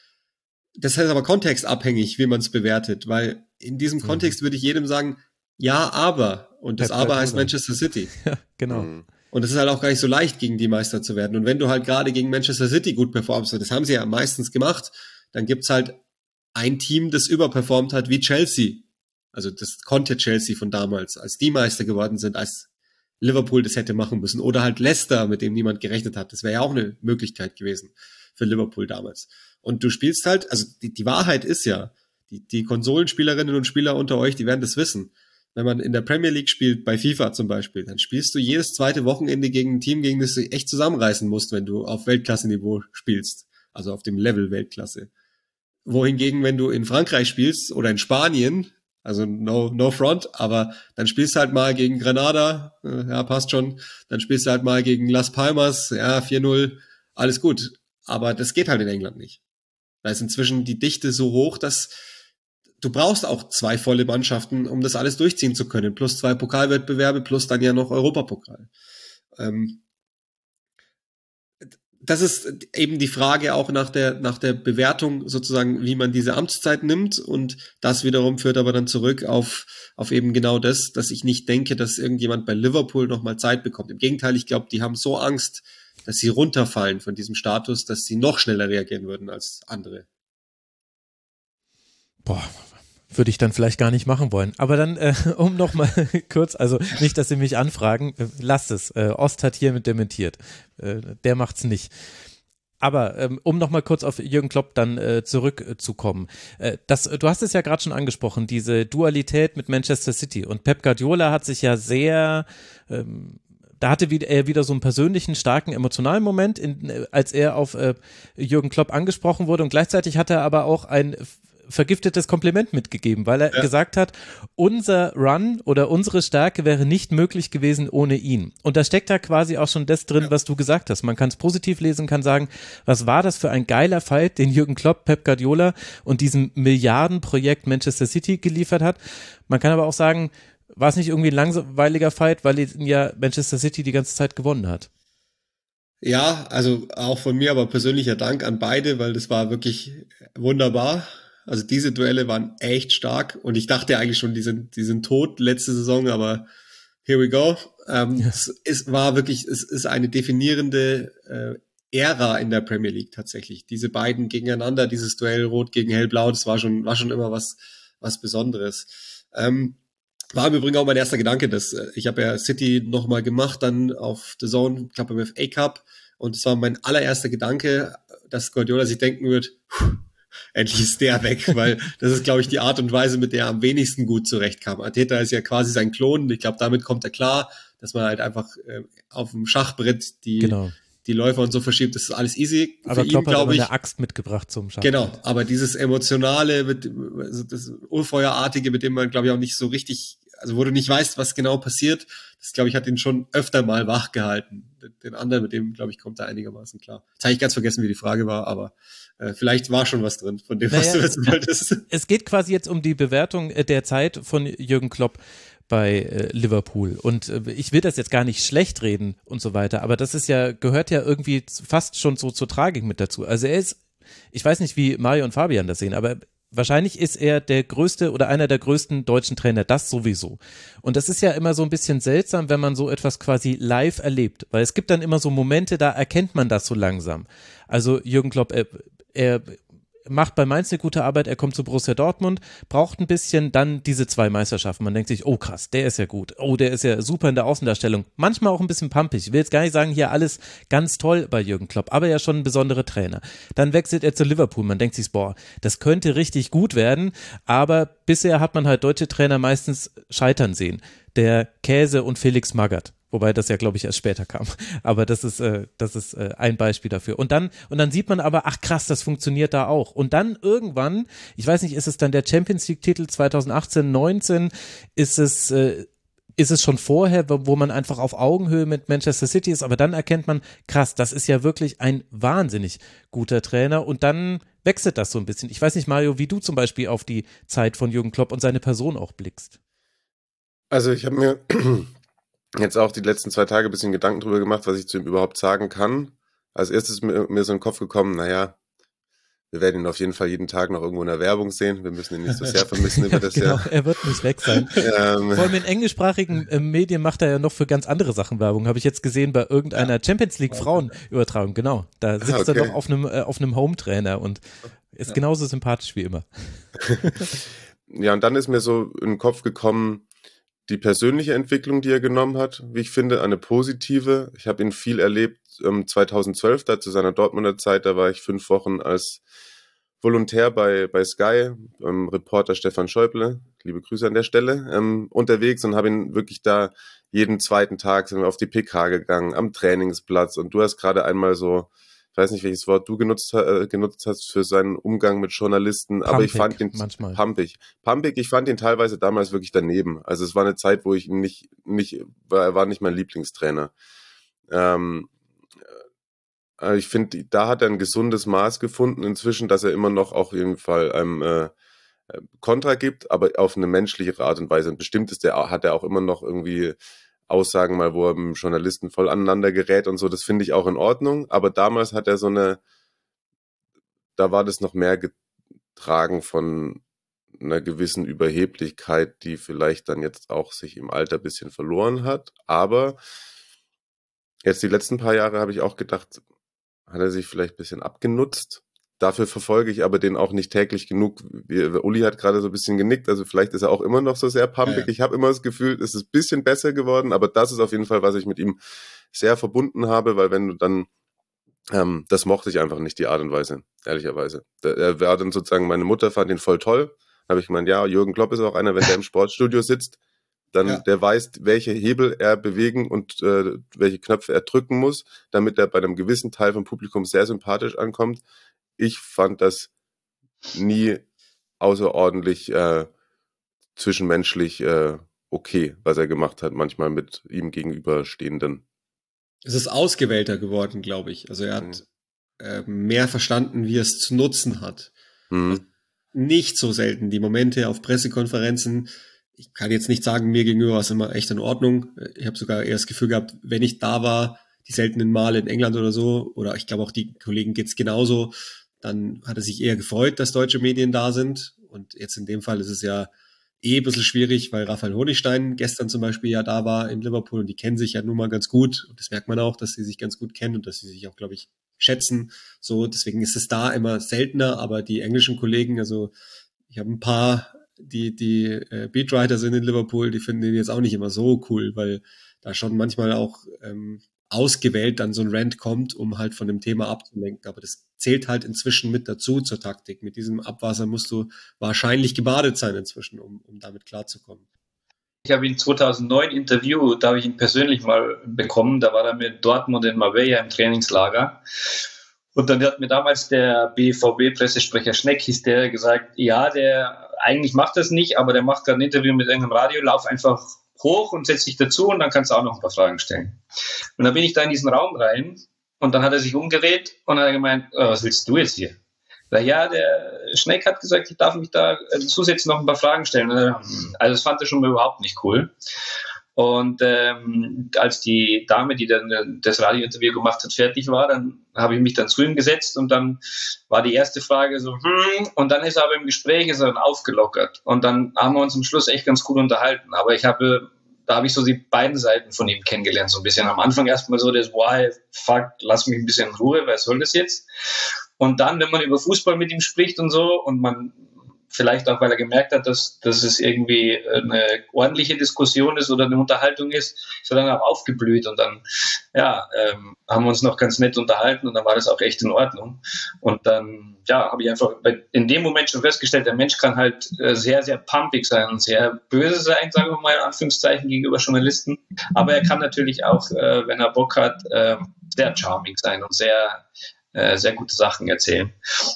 Das heißt aber kontextabhängig, wie man es bewertet, weil in diesem mhm. Kontext würde ich jedem sagen, ja, aber. Und das ja, aber heißt Manchester City. Ja, genau. Mhm. Und es ist halt auch gar nicht so leicht, gegen die Meister zu werden. Und wenn du halt gerade gegen Manchester City gut performst, das haben sie ja meistens gemacht, dann gibt's halt ein Team, das überperformt hat wie Chelsea. Also das konnte Chelsea von damals, als die Meister geworden sind, als Liverpool das hätte machen müssen. Oder halt Leicester, mit dem niemand gerechnet hat. Das wäre ja auch eine Möglichkeit gewesen für Liverpool damals. Und du spielst halt, also die, die Wahrheit ist ja, die, die Konsolenspielerinnen und Spieler unter euch, die werden das wissen. Wenn man in der Premier League spielt, bei FIFA zum Beispiel, dann spielst du jedes zweite Wochenende gegen ein Team, gegen das du echt zusammenreißen musst, wenn du auf Weltklasse-Niveau spielst. Also auf dem Level Weltklasse. Wohingegen, wenn du in Frankreich spielst oder in Spanien, also no, no front, aber dann spielst du halt mal gegen Granada, äh, ja, passt schon. Dann spielst du halt mal gegen Las Palmas, ja, 4-0, alles gut. Aber das geht halt in England nicht. Da ist inzwischen die Dichte so hoch, dass du brauchst auch zwei volle Mannschaften, um das alles durchziehen zu können. Plus zwei Pokalwettbewerbe, plus dann ja noch Europapokal. Ähm, das ist eben die Frage auch nach der, nach der Bewertung sozusagen, wie man diese Amtszeit nimmt. Und das wiederum führt aber dann zurück auf, auf eben genau das, dass ich nicht denke, dass irgendjemand bei Liverpool nochmal Zeit bekommt. Im Gegenteil, ich glaube, die haben so Angst, dass sie runterfallen von diesem Status, dass sie noch schneller reagieren würden als andere. Boah, würde ich dann vielleicht gar nicht machen wollen. Aber dann, äh, um nochmal kurz, also nicht, dass Sie mich anfragen, äh, lasst es. Äh, Ost hat hiermit dementiert. Äh, der macht's nicht. Aber ähm, um nochmal kurz auf Jürgen Klopp dann äh, zurückzukommen. Äh, das, du hast es ja gerade schon angesprochen, diese Dualität mit Manchester City. Und Pep Guardiola hat sich ja sehr ähm, da hatte er wieder so einen persönlichen, starken, emotionalen Moment, in, äh, als er auf äh, Jürgen Klopp angesprochen wurde. Und gleichzeitig hat er aber auch ein vergiftetes Kompliment mitgegeben, weil er ja. gesagt hat, unser Run oder unsere Stärke wäre nicht möglich gewesen ohne ihn. Und da steckt da quasi auch schon das drin, ja. was du gesagt hast. Man kann es positiv lesen, kann sagen, was war das für ein geiler Fight, den Jürgen Klopp, Pep Guardiola und diesem Milliardenprojekt Manchester City geliefert hat. Man kann aber auch sagen, war es nicht irgendwie ein langweiliger Fight, weil ja Manchester City die ganze Zeit gewonnen hat? Ja, also auch von mir aber persönlicher Dank an beide, weil das war wirklich wunderbar. Also diese Duelle waren echt stark und ich dachte eigentlich schon, die sind, die sind tot letzte Saison, aber here we go. Ähm, ja. es, es war wirklich, es ist eine definierende äh, Ära in der Premier League tatsächlich. Diese beiden gegeneinander, dieses Duell Rot gegen Hellblau, das war schon, war schon immer was, was Besonderes. Ähm, war im Übrigen auch mein erster Gedanke, dass äh, ich habe ja City nochmal gemacht, dann auf The Zone, ich glaube beim FA Cup. Und es war mein allererster Gedanke, dass Guardiola sich denken wird, endlich ist der weg, weil das ist, glaube ich, die Art und Weise, mit der er am wenigsten gut zurechtkam. Arteta ist ja quasi sein Klon. Ich glaube, damit kommt er klar, dass man halt einfach äh, auf dem Schachbrett die, Genau. die Läufer und so verschiebt. Das ist alles easy. Aber Für Klopp ihn, hat ich, eine Axt mitgebracht zum Schaffen. Genau, aber dieses emotionale, mit, also das Urfeuerartige, mit dem man, glaube ich, auch nicht so richtig, also wo du nicht weißt, was genau passiert, das, glaube ich, hat ihn schon öfter mal wach gehalten. Den anderen, mit dem, glaube ich, kommt er einigermaßen klar. Jetzt habe ich ganz vergessen, wie die Frage war, aber äh, vielleicht war schon was drin von dem, was Naja, du wissen wolltest. Es geht quasi jetzt um die Bewertung äh, der Zeit von Jürgen Klopp bei äh, Liverpool. Und äh, ich will das jetzt gar nicht schlecht reden und so weiter, aber das ist ja, gehört ja irgendwie fast schon so zur Tragik mit dazu. Also er ist, ich weiß nicht, wie Mario und Fabian das sehen, aber wahrscheinlich ist er der größte oder einer der größten deutschen Trainer, das sowieso. Und das ist ja immer so ein bisschen seltsam, wenn man so etwas quasi live erlebt, weil es gibt dann immer so Momente, da erkennt man das so langsam. Also Jürgen Klopp, er, macht bei Mainz eine gute Arbeit, er kommt zu Borussia Dortmund, braucht ein bisschen dann diese zwei Meisterschaften. Man denkt sich, oh krass, der ist ja gut, oh, der ist ja super in der Außendarstellung. Manchmal auch ein bisschen pumpig. Ich will jetzt gar nicht sagen, hier alles ganz toll bei Jürgen Klopp, aber ja schon ein besonderer Trainer. Dann wechselt er zu Liverpool, man denkt sich, boah, das könnte richtig gut werden, aber bisher hat man halt deutsche Trainer meistens scheitern sehen. Der Käse und Felix Magath. Wobei das ja, glaube ich, erst später kam. Aber das ist, äh, das ist äh, ein Beispiel dafür. Und dann, und dann sieht man aber, ach krass, das funktioniert da auch. Und dann irgendwann, ich weiß nicht, ist es dann der Champions League-Titel 2018, 19, ist es, äh, ist es schon vorher, wo man einfach auf Augenhöhe mit Manchester City ist, aber dann erkennt man, krass, das ist ja wirklich ein wahnsinnig guter Trainer und dann wechselt das so ein bisschen. Ich weiß nicht, Mario, wie du zum Beispiel auf die Zeit von Jürgen Klopp und seine Person auch blickst. Also ich habe mir jetzt auch die letzten zwei Tage ein bisschen Gedanken drüber gemacht, was ich zu ihm überhaupt sagen kann. Als erstes ist mir, mir so in den Kopf gekommen, naja, wir werden ihn auf jeden Fall jeden Tag noch irgendwo in der Werbung sehen. Wir müssen ihn nicht so sehr vermissen über das genau, Jahr. er wird nicht weg sein. Ähm, Vor allem in englischsprachigen äh, Medien macht er ja noch für ganz andere Sachen Werbung. Habe ich jetzt gesehen bei irgendeiner Champions League Frauenübertragung. Genau, da sitzt okay. er noch auf einem äh, auf einem Home-Trainer und ist genauso sympathisch wie immer. ja, und dann ist mir so in den Kopf gekommen, die persönliche Entwicklung, die er genommen hat, wie ich finde, eine positive. Ich habe ihn viel erlebt ähm, 2012, da zu seiner Dortmunder Zeit, da war ich fünf Wochen als Volontär bei, bei Sky, ähm, Reporter Stefan Schäuble, liebe Grüße an der Stelle, ähm, unterwegs und habe ihn wirklich da jeden zweiten Tag sind wir auf die PK gegangen, am Trainingsplatz. Und du hast gerade einmal so, ich weiß nicht, welches Wort du genutzt, äh, genutzt hast für seinen Umgang mit Journalisten, aber ich Pumpig fand ihn manchmal. pumpig. Pumpig, ich fand ihn teilweise damals wirklich daneben. Also es war eine Zeit, wo ich ihn nicht, nicht, er war nicht mein Lieblingstrainer. Ähm, äh, ich finde, da hat er ein gesundes Maß gefunden inzwischen, dass er immer noch auf jeden Fall einem äh, äh, Kontra gibt, aber auf eine menschliche Art und Weise. Und bestimmt ist der, hat er auch immer noch irgendwie Aussagen mal, wo er mit Journalisten voll aneinander gerät und so. Das finde ich auch in Ordnung. Aber damals hat er so eine, da war das noch mehr getragen von einer gewissen Überheblichkeit, die vielleicht dann jetzt auch sich im Alter ein bisschen verloren hat. Aber jetzt die letzten paar Jahre habe ich auch gedacht, hat er sich vielleicht ein bisschen abgenutzt. Dafür verfolge ich aber den auch nicht täglich genug. Uli hat gerade so ein bisschen genickt, also vielleicht ist er auch immer noch so sehr pumpig. Ja, ja. Ich habe immer das Gefühl, es ist ein bisschen besser geworden, aber das ist auf jeden Fall, was ich mit ihm sehr verbunden habe, weil wenn du dann, ähm, das mochte ich einfach nicht, die Art und Weise, ehrlicherweise. Er war dann sozusagen, meine Mutter fand ihn voll toll. Habe ich gemeint, ja, Jürgen Klopp ist auch einer, wenn der im Sportstudio sitzt, dann Ja. der weiß, welche Hebel er bewegen und äh, welche Knöpfe er drücken muss, damit er bei einem gewissen Teil vom Publikum sehr sympathisch ankommt. Ich fand das nie außerordentlich äh, zwischenmenschlich äh, okay, was er gemacht hat, manchmal mit ihm gegenüberstehenden. Es ist ausgewählter geworden, glaube ich. Also er hat äh, mehr verstanden, wie er es zu nutzen hat. Hm. Nicht so selten. Die Momente auf Pressekonferenzen, ich kann jetzt nicht sagen, mir gegenüber war es immer echt in Ordnung. Ich habe sogar eher das Gefühl gehabt, wenn ich da war, die seltenen Male in England oder so, oder ich glaube auch die Kollegen geht's genauso, dann hat er sich eher gefreut, dass deutsche Medien da sind. Und jetzt in dem Fall ist es ja eh ein bisschen schwierig, weil Raphael Honigstein gestern zum Beispiel ja da war in Liverpool und die kennen sich ja nun mal ganz gut. Und das merkt man auch, dass sie sich ganz gut kennen und dass sie sich auch, glaube ich, schätzen. So, deswegen ist es da immer seltener, aber die englischen Kollegen, also ich habe ein paar die, die äh, Beatwriter sind in Liverpool, die finden ihn jetzt auch nicht immer so cool, weil da schon manchmal auch ähm, ausgewählt dann so ein Rant kommt, um halt von dem Thema abzulenken. Aber das zählt halt inzwischen mit dazu zur Taktik. Mit diesem Abwasser musst du wahrscheinlich gebadet sein inzwischen, um, um damit klarzukommen. Ich habe ihn 2009 interviewt, da habe ich ihn persönlich mal bekommen. Da war er mit Dortmund in Marbella im Trainingslager. Und dann hat mir damals der BVB-Pressesprecher Schneck, hieß der, gesagt, ja, der eigentlich macht das nicht, aber der macht gerade ein Interview mit irgendeinem Radio, lauf einfach hoch und setz dich dazu und dann kannst du auch noch ein paar Fragen stellen. Und dann bin ich da in diesen Raum rein und dann hat er sich umgedreht und hat gemeint, oh, was willst du jetzt hier? ja, der Schneck hat gesagt, ich darf mich da äh, zusätzlich noch ein paar Fragen stellen. Also das fand er schon mal überhaupt nicht cool. Und ähm, als die Dame, die dann das Radiointerview gemacht hat, fertig war, dann habe ich mich dann zu ihm gesetzt und dann war die erste Frage so, hm, und dann ist er aber im Gespräch ist er dann aufgelockert. Und dann haben wir uns am Schluss echt ganz gut unterhalten. Aber ich habe, da habe ich so die beiden Seiten von ihm kennengelernt, so ein bisschen. Am Anfang erstmal so das, why, fuck, lass mich ein bisschen in Ruhe, was soll das jetzt? Und dann, wenn man über Fußball mit ihm spricht und so und man vielleicht auch, weil er gemerkt hat, dass, dass es irgendwie eine ordentliche Diskussion ist oder eine Unterhaltung ist, ist er dann auch aufgeblüht und dann, ja, ähm, haben wir uns noch ganz nett unterhalten und dann war das auch echt in Ordnung. Und dann, ja, habe ich einfach in dem Moment schon festgestellt, der Mensch kann halt äh, sehr, sehr pumpig sein und sehr böse sein, sagen wir mal in Anführungszeichen, gegenüber Journalisten. Aber er kann natürlich auch, äh, wenn er Bock hat, äh, sehr charming sein und sehr, äh, sehr gute Sachen erzählen.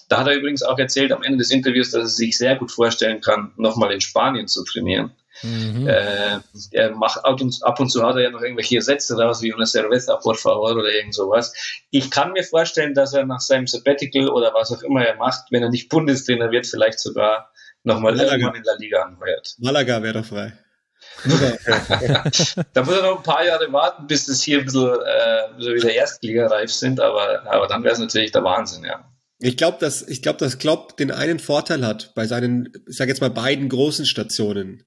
Da hat er übrigens auch erzählt am Ende des Interviews, dass er sich sehr gut vorstellen kann, nochmal in Spanien zu trainieren. Mhm. Äh, er macht ab und, ab und, zu hat er ja noch irgendwelche Sätze raus wie una cerveza por favor oder irgend sowas. Ich kann mir vorstellen, dass er nach seinem Sabbatical oder was auch immer er macht, wenn er nicht Bundestrainer wird, vielleicht sogar nochmal irgendwann in der Liga anheuert. Malaga wäre frei. Da muss er noch ein paar Jahre warten, bis das hier ein bisschen, äh, so wieder Erstligareif sind, aber, aber dann wäre es natürlich der Wahnsinn, ja. Ich glaube, dass, ich glaube, dass Klopp den einen Vorteil hat bei seinen, ich sage jetzt mal beiden großen Stationen,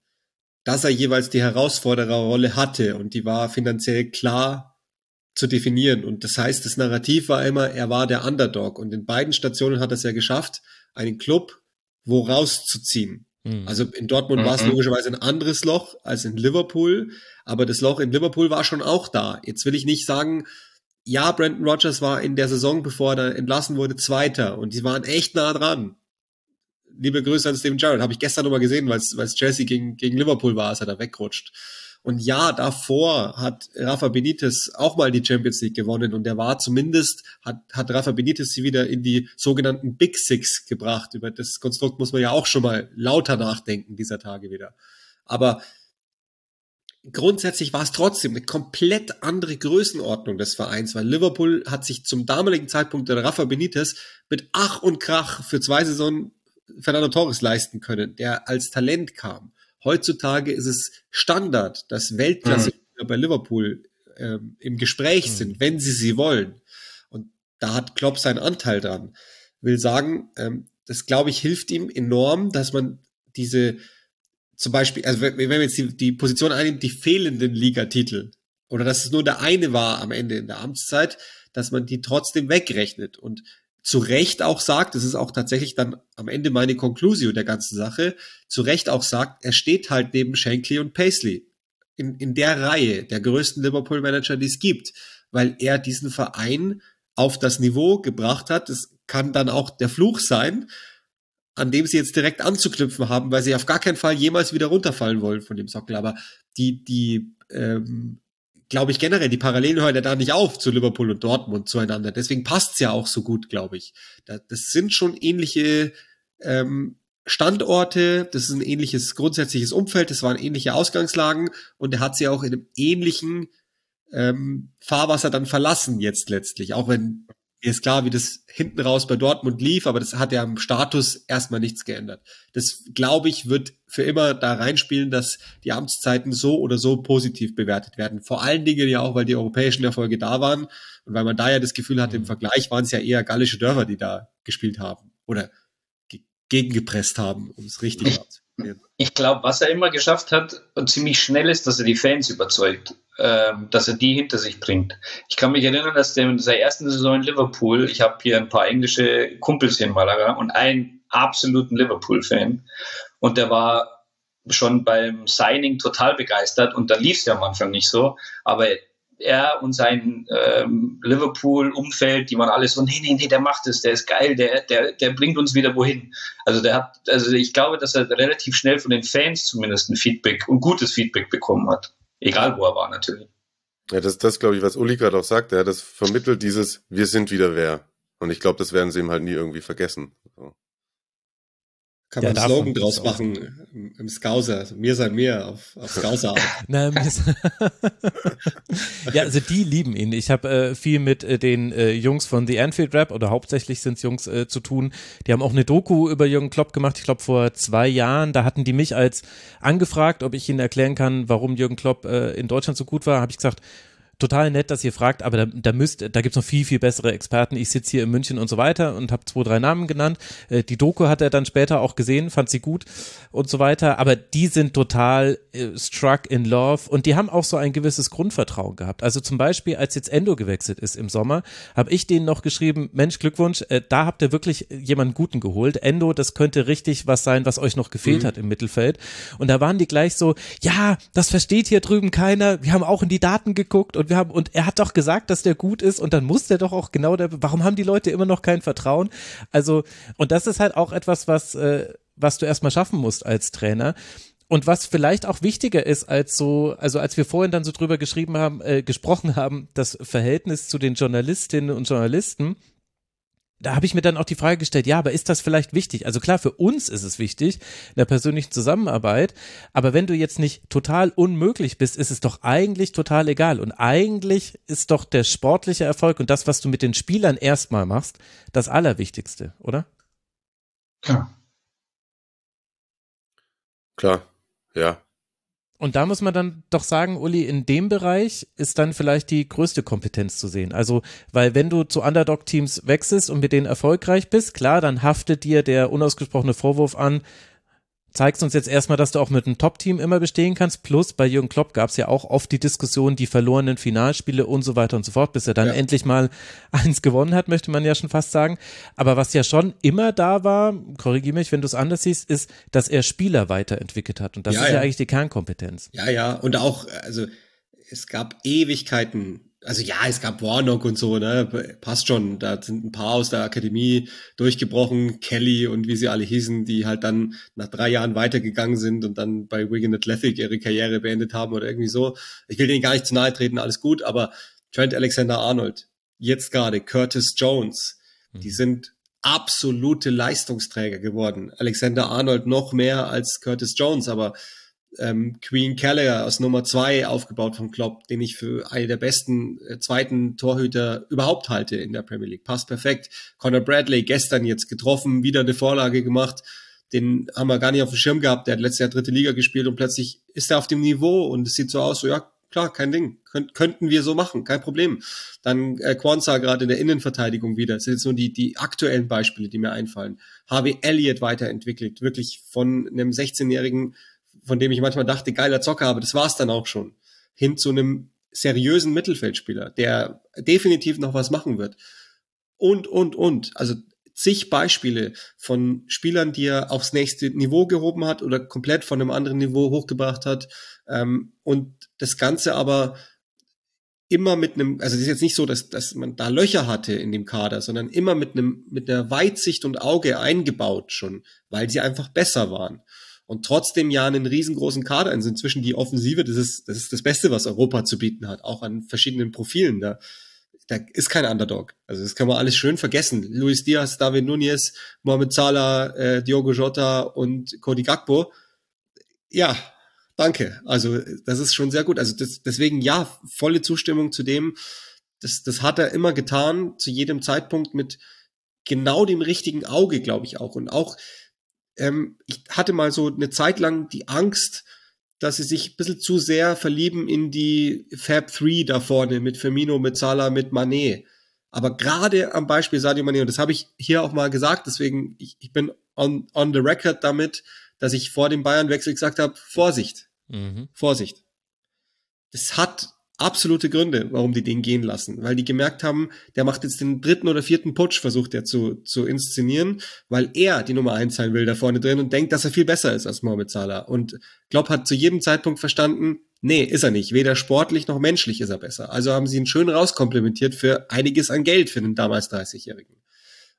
dass er jeweils die Herausfordererrolle hatte und die war finanziell klar zu definieren. Und das heißt, das Narrativ war immer, er war der Underdog. Und in beiden Stationen hat er es ja geschafft, einen Club wo rauszuziehen. Also in Dortmund mhm. war es mhm. logischerweise ein anderes Loch als in Liverpool, aber das Loch in Liverpool war schon auch da. Jetzt will ich nicht sagen, ja, Brandon Rogers war in der Saison, bevor er entlassen wurde, Zweiter und die waren echt nah dran. Liebe Grüße an Steven Gerrard, habe ich gestern nochmal gesehen, weil es Chelsea gegen, gegen Liverpool war, als er da wegrutscht. Und ja, davor hat Rafa Benitez auch mal die Champions League gewonnen und der war zumindest, hat, hat Rafa Benitez sie wieder in die sogenannten Big Six gebracht. Über das Konstrukt muss man ja auch schon mal lauter nachdenken dieser Tage wieder. Aber grundsätzlich war es trotzdem eine komplett andere Größenordnung des Vereins, weil Liverpool hat sich zum damaligen Zeitpunkt der Rafa Benitez mit Ach und Krach für zwei Saisonen Fernando Torres leisten können, der als Talent kam. Heutzutage ist es Standard, dass Weltklasse mhm. bei Liverpool ähm, im Gespräch mhm. sind, wenn sie sie wollen. Und da hat Klopp seinen Anteil dran. Will sagen, ähm, das glaube ich hilft ihm enorm, dass man diese zum Beispiel, also wenn, wenn wir jetzt die, die Position einnimmt, die fehlenden Ligatitel oder dass es nur der eine war am Ende in der Amtszeit, dass man die trotzdem wegrechnet und zu Recht auch sagt, das ist auch tatsächlich dann am Ende meine Konklusion der ganzen Sache, zu Recht auch sagt, er steht halt neben Shankly und Paisley in, in der Reihe der größten Liverpool-Manager, die es gibt, weil er diesen Verein auf das Niveau gebracht hat. Das kann dann auch der Fluch sein, an dem sie jetzt direkt anzuknüpfen haben, weil sie auf gar keinen Fall jemals wieder runterfallen wollen von dem Sockel. Aber die, die ähm, glaube ich, generell, die Parallelen hören ja da nicht auf zu Liverpool und Dortmund zueinander. Deswegen passt's ja auch so gut, glaube ich. Das sind schon ähnliche ähm, Standorte, das ist ein ähnliches grundsätzliches Umfeld, das waren ähnliche Ausgangslagen und er hat sie auch in einem ähnlichen ähm, Fahrwasser dann verlassen jetzt letztlich, auch wenn mir ist klar, wie das hinten raus bei Dortmund lief, aber das hat ja am Status erstmal nichts geändert. Das, glaube ich, wird für immer da reinspielen, dass die Amtszeiten so oder so positiv bewertet werden. Vor allen Dingen ja auch, weil die europäischen Erfolge da waren und weil man da ja das Gefühl hat, im mhm. Vergleich waren es ja eher gallische Dörfer, die da gespielt haben oder gegengepresst haben, um es richtig zu Ich glaube, was er immer geschafft hat und ziemlich schnell ist, dass er die Fans überzeugt dass er die hinter sich bringt. Ich kann mich erinnern, dass der in seiner ersten Saison in Liverpool, ich habe hier ein paar englische Kumpels hier in Malaga und einen absoluten Liverpool-Fan und der war schon beim Signing total begeistert und dann lief es ja am Anfang nicht so. Aber er und sein ähm, Liverpool-Umfeld, die waren alle so, nee, nee, nee, der macht es, der ist geil, der, der, der bringt uns wieder wohin. Also der hat, also ich glaube, dass er relativ schnell von den Fans zumindest ein Feedback und gutes Feedback bekommen hat. Egal wo er war natürlich. Ja, das ist das, glaube ich, was Uli gerade auch sagt. Hat das vermittelt, dieses Wir sind wieder wer. Und ich glaube, das werden sie ihm halt nie irgendwie vergessen. Kann ja, man einen Slogan draus machen im, im Scouser. Also mir sei mir auf, auf Scouser. Na, ja, also die lieben ihn. Ich habe äh, viel mit äh, den äh, Jungs von The Anfield Rap oder hauptsächlich sind es Jungs äh, zu tun. Die haben auch eine Doku über Jürgen Klopp gemacht, ich glaube vor zwei Jahren. Da hatten die mich als angefragt, ob ich ihnen erklären kann, warum Jürgen Klopp äh, in Deutschland so gut war. Habe ich gesagt, total nett, dass ihr fragt, aber da, da müsst, da gibt's noch viel, viel bessere Experten. Ich sitze hier in München und so weiter und habe zwei, drei Namen genannt. Äh, die Doku hat er dann später auch gesehen, fand sie gut und so weiter. Aber die sind total äh, struck in love und die haben auch so ein gewisses Grundvertrauen gehabt. Also zum Beispiel, als jetzt Endo gewechselt ist im Sommer, habe ich denen noch geschrieben, Mensch, Glückwunsch, äh, da habt ihr wirklich jemanden Guten geholt. Endo, das könnte richtig was sein, was euch noch gefehlt mhm. hat im Mittelfeld. Und da waren die gleich so, ja, das versteht hier drüben keiner. Wir haben auch in die Daten geguckt und und wir haben, und er hat doch gesagt, dass der gut ist und dann muss der doch auch genau der, warum haben die Leute immer noch kein Vertrauen? Also, und das ist halt auch etwas, was, äh, was du erstmal schaffen musst als Trainer. Und was vielleicht auch wichtiger ist als so, also als wir vorhin dann so drüber geschrieben haben, äh, gesprochen haben, das Verhältnis zu den Journalistinnen und Journalisten, da habe ich mir dann auch die Frage gestellt, ja, aber ist das vielleicht wichtig? Also klar, für uns ist es wichtig, in der persönlichen Zusammenarbeit, aber wenn du jetzt nicht total unmöglich bist, ist es doch eigentlich total egal. Und eigentlich ist doch der sportliche Erfolg und das, was du mit den Spielern erstmal machst, das Allerwichtigste, oder? Klar. Klar, ja. Und da muss man dann doch sagen, Uli, in dem Bereich ist dann vielleicht die größte Kompetenz zu sehen. Also, weil wenn du zu Underdog-Teams wechselst und mit denen erfolgreich bist, klar, dann haftet dir der unausgesprochene Vorwurf an, zeigst uns jetzt erstmal, dass du auch mit einem Top-Team immer bestehen kannst. Plus bei Jürgen Klopp gab es ja auch oft die Diskussion, die verlorenen Finalspiele und so weiter und so fort, bis er dann ja. endlich mal eins gewonnen hat, möchte man ja schon fast sagen. Aber was ja schon immer da war, korrigiere mich, wenn du es anders siehst, ist, dass er Spieler weiterentwickelt hat. Und das ja, ist ja, ja eigentlich die Kernkompetenz. Ja, ja. Und auch, also es gab Ewigkeiten also ja, es gab Warnock und so, ne, passt schon. Da sind ein paar aus der Akademie durchgebrochen, Kelly und wie sie alle hießen, die halt dann nach drei Jahren weitergegangen sind und dann bei Wigan Athletic ihre Karriere beendet haben oder irgendwie so. Ich will denen gar nicht zu nahe treten, alles gut, aber Trent Alexander Arnold, jetzt gerade Curtis Jones, mhm. die sind absolute Leistungsträger geworden. Alexander Arnold noch mehr als Curtis Jones, aber ähm, Queen Keller aus Nummer zwei aufgebaut vom Klopp, den ich für eine der besten äh, zweiten Torhüter überhaupt halte in der Premier League. Passt perfekt. Conor Bradley gestern jetzt getroffen, wieder eine Vorlage gemacht. Den haben wir gar nicht auf dem Schirm gehabt. Der hat letztes Jahr dritte Liga gespielt und plötzlich ist er auf dem Niveau und es sieht so aus, so ja, klar, kein Ding. Könnt, könnten wir so machen, kein Problem. Dann äh, Kwanzaa gerade in der Innenverteidigung wieder. Das sind jetzt nur die, die aktuellen Beispiele, die mir einfallen. Harvey Elliott weiterentwickelt, wirklich von einem 16-jährigen von dem ich manchmal dachte, geiler Zocker, aber das war's dann auch schon, hin zu einem seriösen Mittelfeldspieler, der definitiv noch was machen wird. Und, und, und. Also zig Beispiele von Spielern, die er aufs nächste Niveau gehoben hat oder komplett von einem anderen Niveau hochgebracht hat. Ähm, und das Ganze aber immer mit einem, also es ist jetzt nicht so, dass, dass man da Löcher hatte in dem Kader, sondern immer mit einem, mit einer Weitsicht und Auge eingebaut schon, weil sie einfach besser waren und trotzdem ja einen riesengroßen Kader. Also inzwischen die Offensive, das ist, das ist das Beste, was Europa zu bieten hat, auch an verschiedenen Profilen. Da, da ist kein Underdog. Also das kann man alles schön vergessen. Luis Diaz, David Nunez, Mohamed Salah, äh, Diogo Jota und Cody Gakpo. Ja, danke. Also das ist schon sehr gut. Also das, deswegen ja, volle Zustimmung zu dem. Das, das hat er immer getan, zu jedem Zeitpunkt mit genau dem richtigen Auge, glaube ich auch. Und auch ähm, ich hatte mal so eine Zeit lang die Angst, dass sie sich ein bisschen zu sehr verlieben in die Fab 3 da vorne mit Firmino, mit Salah, mit Manet. Aber gerade am Beispiel Sadio Mané, und das habe ich hier auch mal gesagt, deswegen, ich, ich bin on, on the record damit, dass ich vor dem Bayern-Wechsel gesagt habe, Vorsicht, mhm. Vorsicht. Das hat absolute Gründe, warum die den gehen lassen. Weil die gemerkt haben, der macht jetzt den dritten oder vierten Putsch, versucht er zu, zu inszenieren, weil er die Nummer eins sein will da vorne drin und denkt, dass er viel besser ist als Mohamed Salah. Und Klopp hat zu jedem Zeitpunkt verstanden, nee, ist er nicht. Weder sportlich noch menschlich ist er besser. Also haben sie ihn schön rauskomplementiert für einiges an Geld für den damals 30-Jährigen.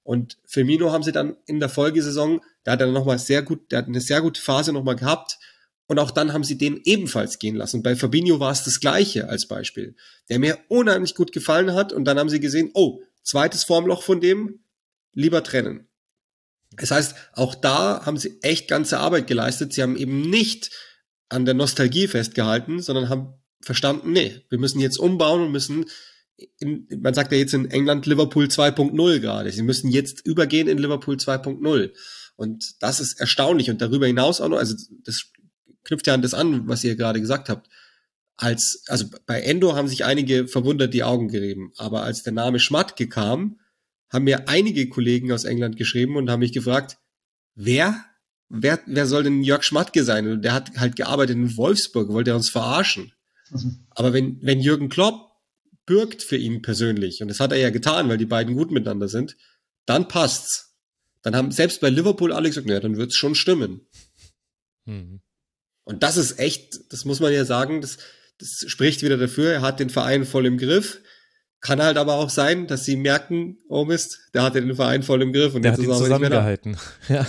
Und Firmino haben sie dann in der Folgesaison, da hat er nochmal sehr gut, der hat eine sehr gute Phase nochmal gehabt, und auch dann haben sie den ebenfalls gehen lassen. Bei Fabinho war es das Gleiche als Beispiel, der mir unheimlich gut gefallen hat. Und dann haben sie gesehen, oh, zweites Formloch von dem, lieber trennen. Das heißt, auch da haben sie echt ganze Arbeit geleistet. Sie haben eben nicht an der Nostalgie festgehalten, sondern haben verstanden, nee, wir müssen jetzt umbauen und müssen, in, man sagt ja jetzt in England Liverpool 2.0 gerade. Sie müssen jetzt übergehen in Liverpool 2.0. Und das ist erstaunlich. Und darüber hinaus auch noch, also das knüpft ja an das an, was ihr gerade gesagt habt. Als, also bei Endo haben sich einige verwundert die Augen gerieben, aber als der Name Schmatke kam, haben mir einige Kollegen aus England geschrieben und haben mich gefragt, wer? Wer, wer soll denn Jörg Schmatke sein? Und der hat halt gearbeitet in Wolfsburg, wollte er uns verarschen. Mhm. Aber wenn, wenn Jürgen Klopp bürgt für ihn persönlich, und das hat er ja getan, weil die beiden gut miteinander sind, dann passt's. Dann haben selbst bei Liverpool alle gesagt, naja, dann wird's schon stimmen. Mhm. Und das ist echt, das muss man ja sagen, das, das spricht wieder dafür, er hat den Verein voll im Griff. Kann halt aber auch sein, dass sie merken, oh Mist, der hatte den Verein voll im Griff und der jetzt hat ihn zusammengehalten. Ja.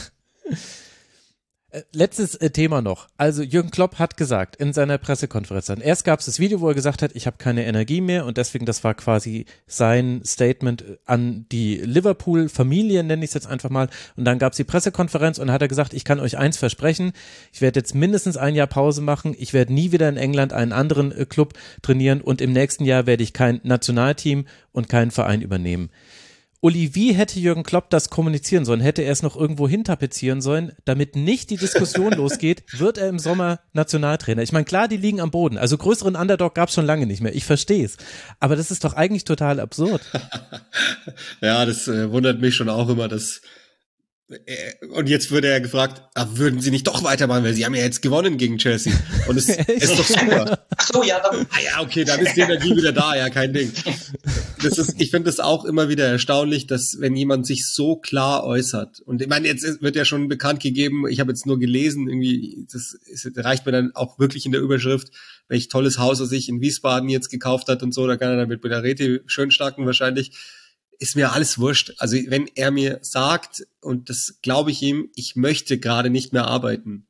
Äh, letztes äh, Thema noch. Also Jürgen Klopp hat gesagt in seiner Pressekonferenz dann, erst gab es das Video, wo er gesagt hat, ich habe keine Energie mehr und deswegen, das war quasi sein Statement äh, an die Liverpool-Familie, nenne ich es jetzt einfach mal. Und dann gab es die Pressekonferenz und hat er gesagt, ich kann euch eins versprechen, ich werde jetzt mindestens ein Jahr Pause machen, ich werde nie wieder in England einen anderen Club trainieren und im nächsten Jahr werde ich kein Nationalteam und keinen Verein übernehmen. Uli, wie hätte Jürgen Klopp das kommunizieren sollen? Hätte er es noch irgendwo hintapezieren sollen, damit nicht die Diskussion losgeht, wird er im Sommer Nationaltrainer? Ich meine, klar, die liegen am Boden. Also größeren Underdog gab es schon lange nicht mehr. Ich verstehe es. Aber das ist doch eigentlich total absurd. ja, das äh, wundert mich schon auch immer, dass und jetzt würde er gefragt, ah, würden sie nicht doch weitermachen, weil sie haben ja jetzt gewonnen gegen Chelsea. Und es ist doch super. Ach so, ja, dann. Ah ja, okay, dann ist die Energie wieder da, ja, kein Ding. Das ist, ich finde es auch immer wieder erstaunlich, dass wenn jemand sich so klar äußert, und ich meine, jetzt wird ja schon bekannt gegeben, ich habe jetzt nur gelesen, irgendwie, das, das reicht mir dann auch wirklich in der Überschrift, welch tolles Haus er sich in Wiesbaden jetzt gekauft hat und so, da kann er dann mit Bedarete schön starten wahrscheinlich ist mir alles wurscht. Also wenn er mir sagt, und das glaube ich ihm, ich möchte gerade nicht mehr arbeiten,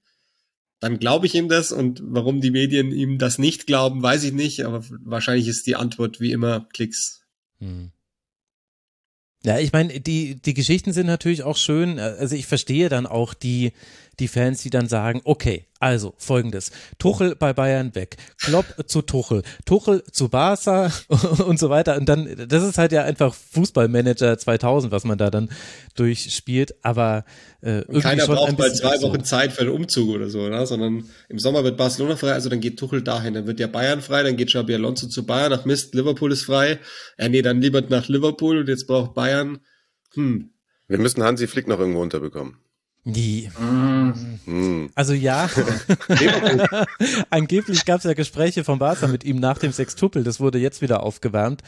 dann glaube ich ihm das und warum die Medien ihm das nicht glauben, weiß ich nicht, aber wahrscheinlich ist die Antwort wie immer Klicks. Hm. Ja, ich meine, die, die Geschichten sind natürlich auch schön. Also ich verstehe dann auch die, die Fans, die dann sagen, okay, also folgendes, Tuchel bei Bayern weg, Klopp zu Tuchel, Tuchel zu Barca und so weiter. Und dann, das ist halt ja einfach Fußballmanager 2000, was man da dann durchspielt, aber äh, irgendwie Keiner schon braucht mal zwei Wochen Zeit für einen Umzug oder so, ne? sondern im Sommer wird Barcelona frei, also dann geht Tuchel dahin, dann wird ja Bayern frei, dann geht Xabi Alonso zu Bayern, nach Mist, Liverpool ist frei, äh, nee, dann lieber nach Liverpool und jetzt braucht Bayern, hm. Wir müssen Hansi Flick noch irgendwo unterbekommen. Die. Mm. Also ja, angeblich gab es ja Gespräche von Barca mit ihm nach dem Sextuppel, das wurde jetzt wieder aufgewärmt.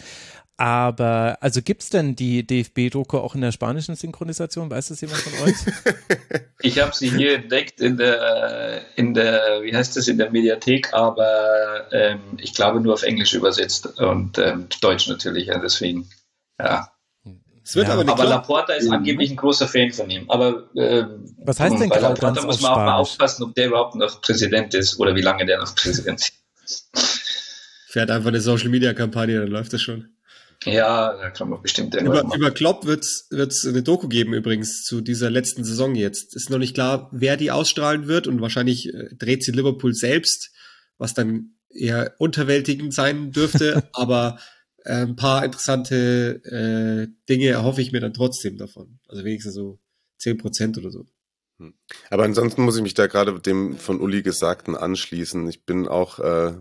Aber also gibt es denn die DFB-Doku auch in der spanischen Synchronisation? Weiß das jemand von euch? Ich habe sie hier entdeckt in der, in der, wie heißt das, in der Mediathek, aber ähm, ich glaube nur auf Englisch übersetzt und ähm, Deutsch natürlich, ja, deswegen, ja. Es wird ja, aber, aber Laporta ist angeblich ein großer Fan von ihm. Aber äh, was heißt denn bei Laporta muss man auch mal aufpassen, ob der überhaupt noch Präsident ist oder wie lange der noch Präsident ist. Fährt einfach eine Social Media Kampagne, dann läuft das schon. Ja, da kann man bestimmt über, über Klopp wird es eine Doku geben übrigens zu dieser letzten Saison jetzt. Ist noch nicht klar, wer die ausstrahlen wird und wahrscheinlich äh, dreht sie Liverpool selbst, was dann eher unterwältigend sein dürfte, aber äh, ein paar interessante äh, Dinge erhoffe ich mir dann trotzdem davon. Also wenigstens so zehn Prozent oder so. Hm. Aber ansonsten muss ich mich da gerade dem von Uli Gesagten anschließen. Ich bin auch äh,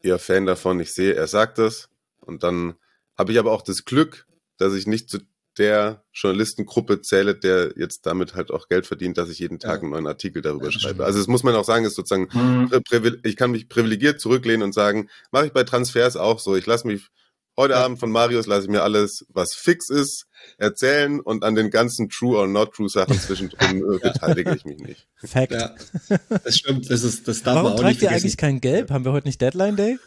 eher Fan davon. Ich sehe, er sagt das und dann habe ich aber auch das Glück, dass ich nicht zu der Journalistengruppe zähle, der jetzt damit halt auch Geld verdient, dass ich jeden Tag einen neuen Artikel darüber schreibe. Also das muss man auch sagen, ist sozusagen, Mhm. ich kann mich privilegiert zurücklehnen und sagen, mache ich bei Transfers auch so. Ich lasse mich heute Abend von Marius lasse ich mir alles, was fix ist, erzählen und an den ganzen True or Not True Sachen zwischendrin äh, beteilige ich mich nicht. Fact. Ja, das stimmt. Das, ist, das darf Warum man auch tragt nicht ihr vergessen. eigentlich kein Gelb? Haben wir heute nicht Deadline Day?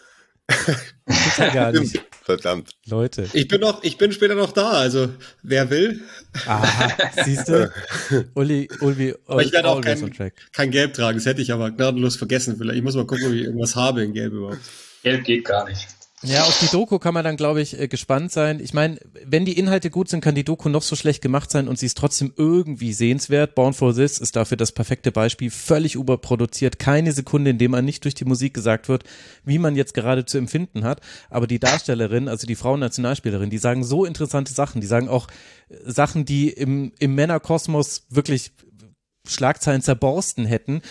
Gibt's ja gar nicht. Verdammt. Leute. Ich bin noch, ich bin später noch da, also wer will, Aha, siehst du? Uli, Uli, Aber ich werde auch kein- kein Gelb tragen. Das hätte ich aber gnadenlos vergessen. Vielleicht. Ich muss mal gucken, ob ich irgendwas habe in Gelb überhaupt. Gelb geht gar nicht. Ja, auf die Doku kann man dann, glaube ich, äh, gespannt sein. Ich meine, wenn die Inhalte gut sind, kann die Doku noch so schlecht gemacht sein und sie ist trotzdem irgendwie sehenswert. Born for This ist dafür das perfekte Beispiel. Völlig überproduziert. Keine Sekunde, in dem man nicht durch die Musik gesagt wird, wie man jetzt gerade zu empfinden hat. Aber die Darstellerin, also die Frauennationalspielerin, die sagen so interessante Sachen. Die sagen auch äh, Sachen, die im, im Männerkosmos wirklich Schlagzeilen zerborsten hätten,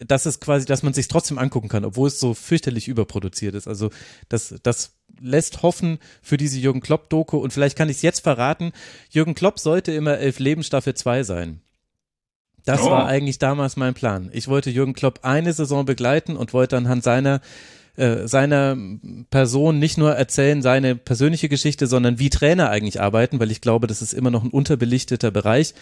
dass es quasi, dass man sich trotzdem angucken kann, obwohl es so fürchterlich überproduziert ist. Also das, das lässt hoffen für diese Jürgen Klopp-Doku und vielleicht kann ich es jetzt verraten, Jürgen Klopp sollte immer Elf Leben Staffel 2 sein. Das Oh. war eigentlich damals mein Plan. Ich wollte Jürgen Klopp eine Saison begleiten und wollte anhand seiner äh, seiner Person nicht nur erzählen, seine persönliche Geschichte, sondern wie Trainer eigentlich arbeiten, weil ich glaube, das ist immer noch ein unterbelichteter Bereich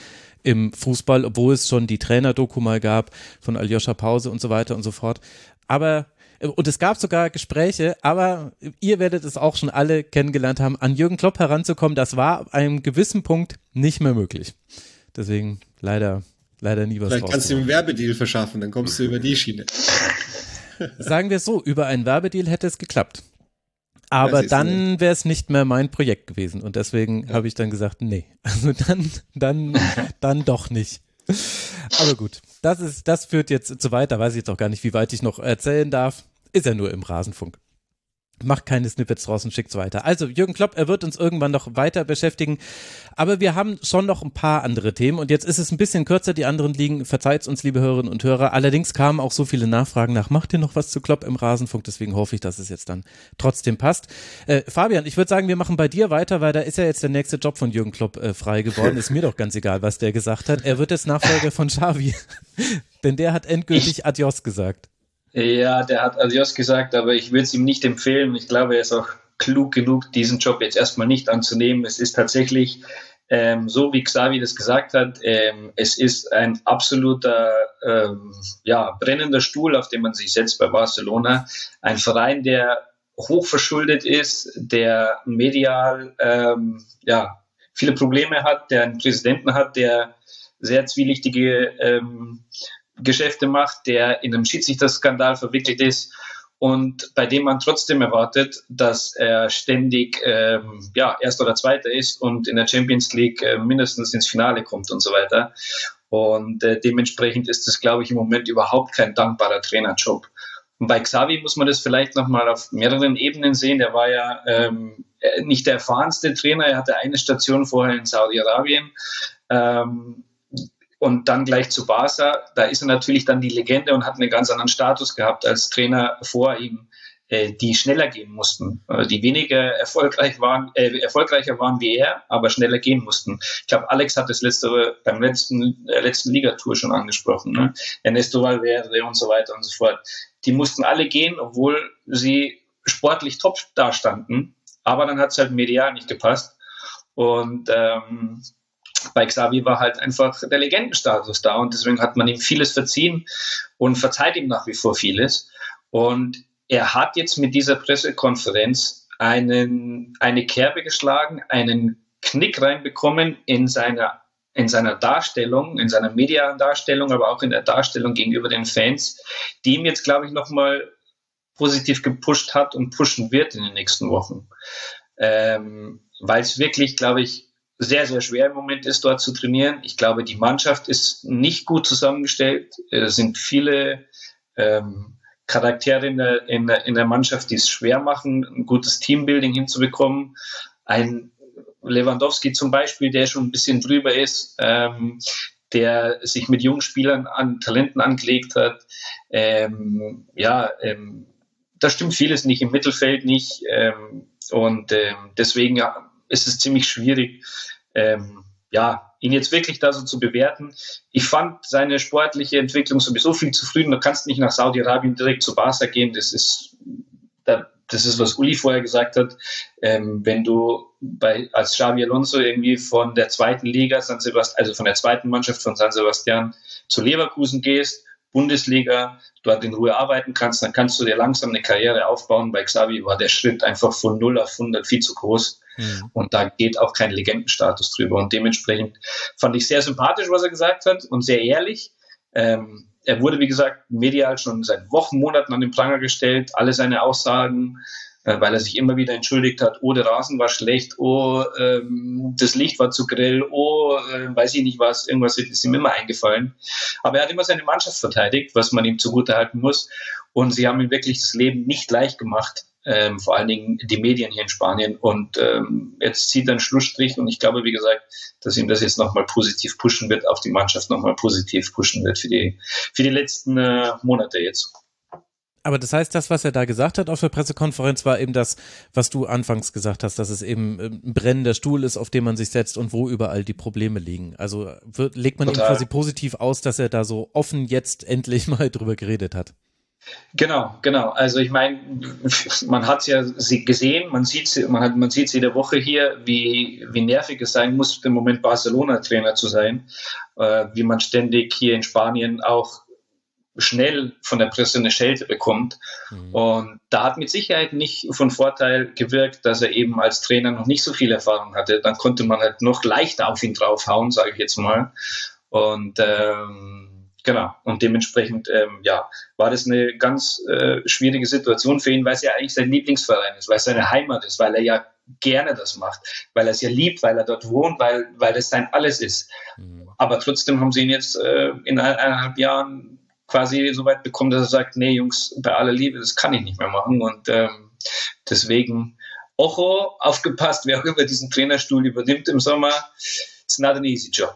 im Fußball, obwohl es schon die Trainer-Doku mal gab von Aljoscha Pause und so weiter und so fort. Aber und es gab sogar Gespräche, aber ihr werdet es auch schon alle kennengelernt haben, an Jürgen Klopp heranzukommen, das war ab einem gewissen Punkt nicht mehr möglich. Deswegen leider, leider nie was Vielleicht kannst du ihm einen Werbedeal verschaffen, dann kommst du über die Schiene. Sagen wir es so, über einen Werbedeal hätte es geklappt. Aber du dann wäre es nicht mehr mein Projekt gewesen und deswegen habe ich dann gesagt, nee, also dann, dann, dann doch nicht. Aber gut, das ist, das führt jetzt zu weit, da weiß ich jetzt auch gar nicht, wie weit ich noch erzählen darf. Ist ja nur im Rasenfunk. Macht keine Snippets draußen, schickt's weiter. Also Jürgen Klopp, er wird uns irgendwann noch weiter beschäftigen, aber wir haben schon noch ein paar andere Themen und jetzt ist es ein bisschen kürzer, die anderen liegen, verzeiht's uns, liebe Hörerinnen und Hörer. Allerdings kamen auch so viele Nachfragen nach, macht ihr noch was zu Klopp im Rasenfunk, deswegen hoffe ich, dass es jetzt dann trotzdem passt. Äh, Fabian, ich würde sagen, wir machen bei dir weiter, weil da ist ja jetzt der nächste Job von Jürgen Klopp äh, frei geworden. Ist mir doch ganz egal, was der gesagt hat. Er wird jetzt Nachfolger von Xavi, denn der hat endgültig Adios gesagt. Ja, der hat Adios gesagt, aber ich würde es ihm nicht empfehlen. Ich glaube, er ist auch klug genug, diesen Job jetzt erstmal nicht anzunehmen. Es ist tatsächlich ähm, so, wie Xavi das gesagt hat, ähm, es ist ein absoluter ähm, ja, brennender Stuhl, auf den man sich setzt bei Barcelona. Ein Verein, der hochverschuldet ist, der medial ähm, ja, viele Probleme hat, der einen Präsidenten hat, der sehr zwielichtige ähm, Geschäfte macht, der in einem Schiedsrichterskandal verwickelt ist und bei dem man trotzdem erwartet, dass er ständig ähm, ja, Erster oder Zweiter ist und in der Champions League äh, mindestens ins Finale kommt und so weiter. Und äh, dementsprechend ist es, glaube ich, im Moment überhaupt kein dankbarer Trainerjob. Und bei Xavi muss man das vielleicht nochmal auf mehreren Ebenen sehen. Der war ja ähm, nicht der erfahrenste Trainer. Er hatte eine Station vorher in Saudi-Arabien. Ähm, und dann gleich zu Barca, da ist er natürlich dann die Legende und hat einen ganz anderen Status gehabt als Trainer vor ihm, äh, die schneller gehen mussten, äh, die weniger erfolgreich waren, äh, erfolgreicher waren wie er, aber schneller gehen mussten. Ich glaube, Alex hat das letzte beim letzten äh, letzten Ligatour schon angesprochen, ne? Ernesto Valverde und so weiter und so fort. Die mussten alle gehen, obwohl sie sportlich top dastanden, aber dann hat es halt medial nicht gepasst und ähm, bei Xavi war halt einfach der Legendenstatus da und deswegen hat man ihm vieles verziehen und verzeiht ihm nach wie vor vieles. Und er hat jetzt mit dieser Pressekonferenz einen, eine Kerbe geschlagen, einen Knick reinbekommen in seiner, in seiner Darstellung, in seiner medialen Darstellung, aber auch in der Darstellung gegenüber den Fans, die ihm jetzt, glaube ich, nochmal positiv gepusht hat und pushen wird in den nächsten Wochen. Ähm, Weil es wirklich, glaube ich, sehr, sehr schwer im Moment ist, dort zu trainieren. Ich glaube, die Mannschaft ist nicht gut zusammengestellt. Es sind viele ähm, Charaktere in der, in, der, in der Mannschaft, die es schwer machen, ein gutes Teambuilding hinzubekommen. Ein Lewandowski zum Beispiel, der schon ein bisschen drüber ist, ähm, der sich mit jungen Spielern an Talenten angelegt hat. Ähm, ja, ähm, da stimmt vieles nicht, im Mittelfeld nicht. Ähm, und ähm, deswegen ja, ist es ziemlich schwierig, ähm, ja, ihn jetzt wirklich da so zu bewerten. Ich fand seine sportliche Entwicklung sowieso viel zu früh. Du kannst nicht nach Saudi-Arabien direkt zu Barca gehen. Das ist, das ist, was Uli vorher gesagt hat. Ähm, wenn du bei, als Xavi Alonso irgendwie von der zweiten Liga, San Sebastian, also von der zweiten Mannschaft von San Sebastian zu Leverkusen gehst, Bundesliga, dort in Ruhe arbeiten kannst, dann kannst du dir langsam eine Karriere aufbauen. Bei Xavi war der Schritt einfach von 0 auf 100 viel zu groß. Mhm. Und da geht auch kein Legendenstatus drüber. Und dementsprechend fand ich sehr sympathisch, was er gesagt hat und sehr ehrlich. Ähm, er wurde, wie gesagt, medial schon seit Wochen, Monaten an den Pranger gestellt. Alle seine Aussagen, weil er sich immer wieder entschuldigt hat, oh, der Rasen war schlecht, oh, ähm, das Licht war zu grell, oh, äh, weiß ich nicht was, irgendwas ist ihm immer eingefallen. Aber er hat immer seine Mannschaft verteidigt, was man ihm zugutehalten muss. Und sie haben ihm wirklich das Leben nicht leicht gemacht. Ähm, vor allen Dingen die Medien hier in Spanien. Und ähm, jetzt zieht er einen Schlussstrich und ich glaube, wie gesagt, dass ihm das jetzt nochmal positiv pushen wird, auch die Mannschaft nochmal positiv pushen wird für die, für die letzten äh, Monate jetzt. Aber das heißt, das, was er da gesagt hat auf der Pressekonferenz, war eben das, was du anfangs gesagt hast, dass es eben ähm, ein brennender Stuhl ist, auf dem man sich setzt und wo überall die Probleme liegen. Also wird, legt man Total. ihm quasi positiv aus, dass er da so offen jetzt endlich mal drüber geredet hat. Genau, genau. Also ich meine, man hat es ja gesehen, man sieht man hat, man sieht jede Woche hier, wie, wie nervig es sein muss, im Moment Barcelona-Trainer zu sein, äh, wie man ständig hier in Spanien auch schnell von der Presse eine Schelte bekommt. Mhm. Und da hat mit Sicherheit nicht von Vorteil gewirkt, dass er eben als Trainer noch nicht so viel Erfahrung hatte. Dann konnte man halt noch leichter auf ihn draufhauen, sage ich jetzt mal. Und ähm, genau, und dementsprechend ähm, ja, war das eine ganz äh, schwierige Situation für ihn, weil es ja eigentlich sein Lieblingsverein ist, weil es seine Heimat ist, weil er ja gerne das macht, weil er es ja liebt, weil er dort wohnt, weil, weil das sein Alles ist. Mhm. Aber trotzdem haben sie ihn jetzt äh, in eineinhalb Jahren quasi so weit bekommen, dass er sagt, nee Jungs, bei aller Liebe, das kann ich nicht mehr machen. Und ähm, deswegen, Ocho, aufgepasst, wer auch immer diesen Trainerstuhl übernimmt im Sommer, it's not an easy job.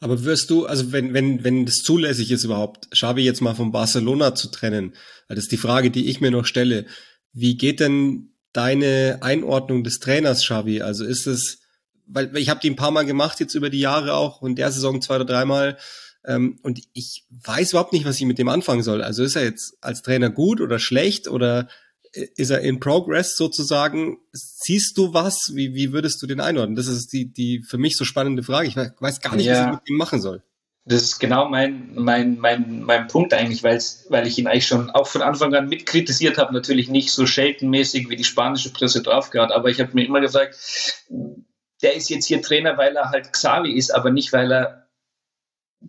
Aber wirst du, also wenn, wenn, wenn das zulässig ist überhaupt, Xavi jetzt mal von Barcelona zu trennen, das ist die Frage, die ich mir noch stelle. Wie geht denn deine Einordnung des Trainers, Xavi? Also ist es, weil ich habe die ein paar Mal gemacht jetzt über die Jahre auch und der Saison zwei oder dreimal. Ähm, und ich weiß überhaupt nicht, was ich mit dem anfangen soll. Also ist er jetzt als Trainer gut oder schlecht oder ist er in Progress sozusagen? Siehst du was? Wie, wie würdest du den einordnen? Das ist die, die für mich so spannende Frage. Ich weiß gar nicht, ja. was ich mit ihm machen soll. Das ist genau mein, mein, mein, mein Punkt eigentlich, weil's, weil ich ihn eigentlich schon auch von Anfang an mitkritisiert habe. Natürlich nicht so scheltenmäßig wie die spanische Presse draufgehört, aber ich habe mir immer gesagt, der ist jetzt hier Trainer, weil er halt Xavi ist, aber nicht, weil er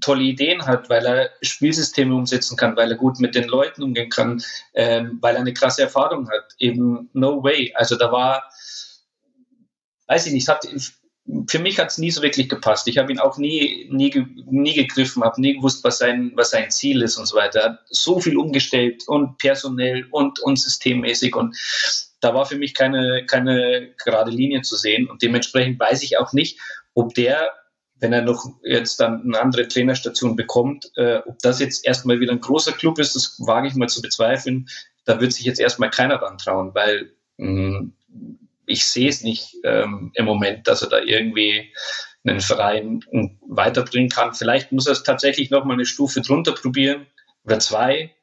tolle Ideen hat, weil er Spielsysteme umsetzen kann, weil er gut mit den Leuten umgehen kann, ähm, weil er eine krasse Erfahrung hat. Eben no way. Also da war, weiß ich nicht, hat, für mich hat es nie so wirklich gepasst. Ich habe ihn auch nie, nie, nie gegriffen, habe nie gewusst, was sein, was sein Ziel ist und so weiter. Er hat so viel umgestellt und personell und, und systemmäßig und da war für mich keine, keine gerade Linie zu sehen und dementsprechend weiß ich auch nicht, ob der wenn er noch jetzt dann eine andere Trainerstation bekommt, äh, ob das jetzt erstmal wieder ein großer Club ist, das wage ich mal zu bezweifeln. Da wird sich jetzt erstmal keiner dran trauen, weil mh, mm, ich sehe es nicht ähm, im Moment, dass er da irgendwie einen Verein weiterbringen kann. Vielleicht muss er es tatsächlich noch mal eine Stufe drunter probieren oder zwei,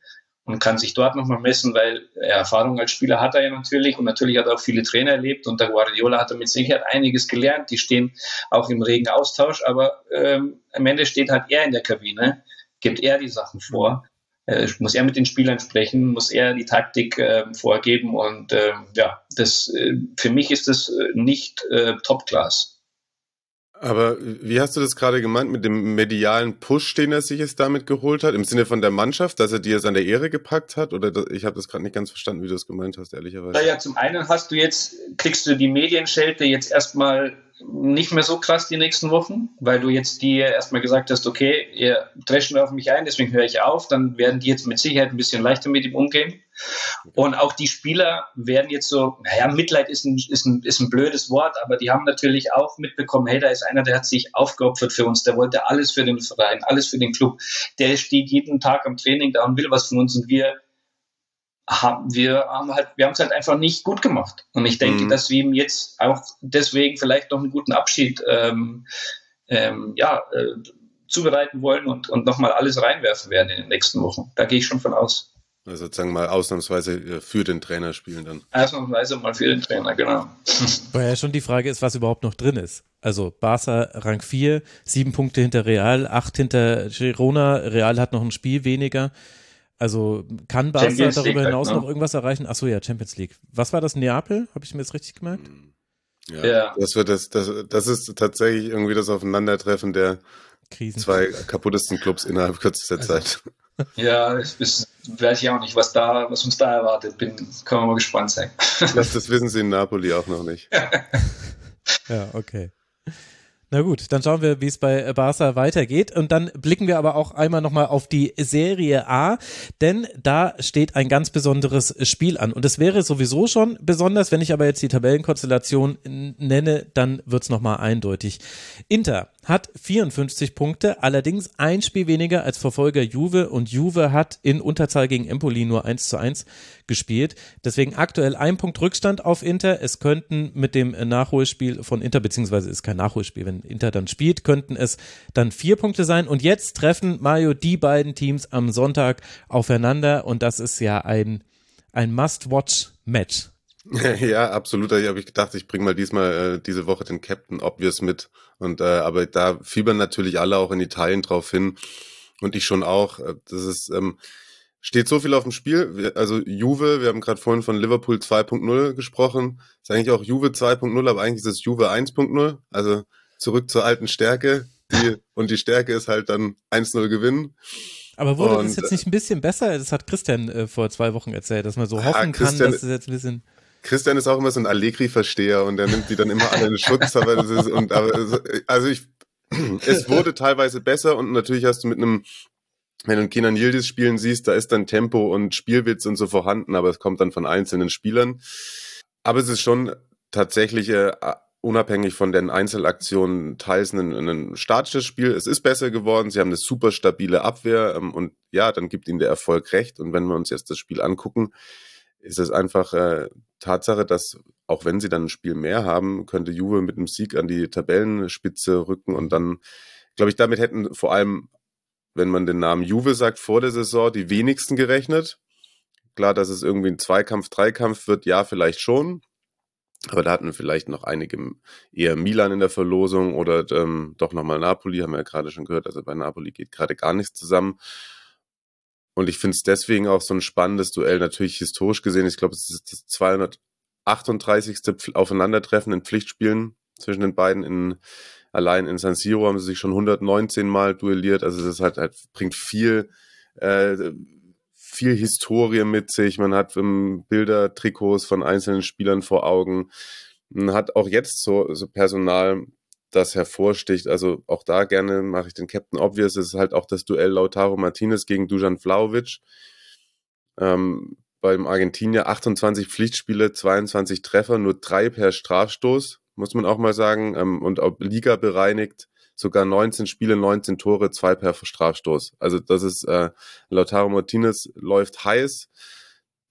und kann sich dort nochmal messen, weil Erfahrung als Spieler hat er ja natürlich und natürlich hat er auch viele Trainer erlebt und der Guardiola hat er mit Sicherheit einiges gelernt. Die stehen auch im regen Austausch, aber ähm, am Ende steht halt er in der Kabine, gibt er die Sachen vor. Äh, muss er mit den Spielern sprechen, muss er die Taktik äh, vorgeben und äh, ja, das äh, für mich ist das äh, nicht äh, Top-Class. Aber wie hast du das gerade gemeint mit dem medialen Push, den er sich jetzt damit geholt hat? Im Sinne von der Mannschaft, dass er dir seine Ehre gepackt hat? Oder das, ich habe das gerade nicht ganz verstanden, wie du es gemeint hast, ehrlicherweise. Naja, zum einen hast du jetzt, kriegst du die Medienschelte jetzt erstmal nicht mehr so krass die nächsten Wochen, weil du jetzt dir erstmal gesagt hast, okay, ihr dreschen auf mich ein, deswegen höre ich auf, dann werden die jetzt mit Sicherheit ein bisschen leichter mit ihm umgehen. Und auch die Spieler werden jetzt so, naja, Mitleid ist ein, ist, ein, ist ein blödes Wort, aber die haben natürlich auch mitbekommen, hey, da ist einer, der hat sich aufgeopfert für uns, der wollte alles für den Verein, alles für den Club. Der steht jeden Tag am Training da und will was von uns und wir haben wir haben halt, wir haben es halt einfach nicht gut gemacht. Und ich denke, Mhm. dass wir ihm jetzt auch deswegen vielleicht noch einen guten Abschied ähm, ähm, ja, äh, zubereiten wollen und, und nochmal alles reinwerfen werden in den nächsten Wochen. Da gehe ich schon von aus. Also sozusagen mal ausnahmsweise äh, für den Trainer spielen dann. Ausnahmsweise mal für den Trainer, genau. Weil ja schon die Frage ist, was überhaupt noch drin ist. Also Barca Rang 4, sieben Punkte hinter Real, acht hinter Girona. Real hat noch ein Spiel weniger. Also kann Barca Champions darüber League halt, hinaus ne? noch irgendwas erreichen? Achso, ja, Champions League. Was war das? Neapel? Habe ich mir das richtig gemerkt? Ja, Ja. Das wird das, das, das ist tatsächlich irgendwie das Aufeinandertreffen der Krisen. zwei kaputtesten Clubs innerhalb kürzester Also Zeit. Ja, das weiß ich auch nicht, was da, was uns da erwartet. Bin, können wir mal gespannt sein. Das, das wissen sie in Napoli auch noch nicht. Ja, okay. Na gut, dann schauen wir, wie es bei Barca weitergeht. Und dann blicken wir aber auch einmal nochmal auf die Serie A, denn da steht ein ganz besonderes Spiel an. Und es wäre sowieso schon besonders, wenn ich aber jetzt die Tabellenkonstellation nenne, dann wird's es nochmal eindeutig. Inter hat 54 Punkte, allerdings ein Spiel weniger als Verfolger Juve und Juve hat in Unterzahl gegen Empoli nur 1 zu 1 gespielt. Deswegen aktuell ein Punkt Rückstand auf Inter. Es könnten mit dem Nachholspiel von Inter, beziehungsweise ist kein Nachholspiel, wenn Inter dann spielt, könnten es dann vier Punkte sein. Und jetzt treffen Mario die beiden Teams am Sonntag aufeinander und das ist ja ein, ein Must-Watch-Match. ja, absolut. Ich habe ich gedacht, ich bringe mal diesmal äh, diese Woche den Captain Obvious mit. Und äh, aber da fiebern natürlich alle auch in Italien drauf hin. Und ich schon auch. Äh, Das ist, ähm, steht so viel auf dem Spiel. Also Juve, wir haben gerade vorhin von Liverpool 2.0 gesprochen. Ist eigentlich auch Juve 2.0, aber eigentlich ist es Juve 1.0. Also zurück zur alten Stärke. Die, und die Stärke ist halt dann 1-0 gewinnen. Aber wurde Und, das jetzt nicht ein bisschen besser? Das hat Christian äh, vor zwei Wochen erzählt, dass man so Ja, hoffen kann, Christian- dass es jetzt ein bisschen. Christian ist auch immer so ein Allegri-Versteher und der nimmt die dann immer alle in Schutz, aber das ist, und, aber, also ich, es wurde teilweise besser und natürlich hast du mit einem, wenn du einen Kenan Yildiz spielen siehst, da ist dann Tempo und Spielwitz und so vorhanden, aber es kommt dann von einzelnen Spielern. Aber es ist schon tatsächlich äh, unabhängig von den Einzelaktionen teils ein, ein statisches Spiel. Es ist besser geworden, sie haben eine super stabile Abwehr ähm, und ja, dann gibt ihnen der Erfolg recht. Und wenn wir uns jetzt das Spiel angucken, ist es einfach äh, Tatsache, dass auch wenn sie dann ein Spiel mehr haben, könnte Juve mit einem Sieg an die Tabellenspitze rücken und dann, glaube ich, damit hätten vor allem, wenn man den Namen Juve sagt, vor der Saison die wenigsten gerechnet. Klar, dass es irgendwie ein Zweikampf, Dreikampf wird, ja, vielleicht schon. Aber da hatten vielleicht noch einige eher Milan in der Verlosung oder ähm, doch nochmal Napoli, haben wir ja gerade schon gehört. Also bei Napoli geht gerade gar nichts zusammen. Und ich finde es deswegen auch so ein spannendes Duell, natürlich historisch gesehen. Ich glaube, es ist das 238. Pf- Aufeinandertreffen in Pflichtspielen zwischen den beiden. In, allein in San Siro haben sie sich schon 119 Mal duelliert. Also das hat, halt, bringt viel, äh, viel Historie mit sich. Man hat ähm, Bilder, Trikots von einzelnen Spielern vor Augen. Man hat auch jetzt so, so Personal, das hervorsticht. Also auch da gerne mache ich den Captain Obvious. Es ist halt auch das Duell Lautaro Martinez gegen Dujan Vlaovic. Ähm, beim Argentinier 28 Pflichtspiele, 22 Treffer, nur drei per Strafstoß, muss man auch mal sagen. Ähm, und auch Liga bereinigt, sogar 19 Spiele, 19 Tore, zwei per Strafstoß. Also das ist, äh, Lautaro Martinez läuft heiß.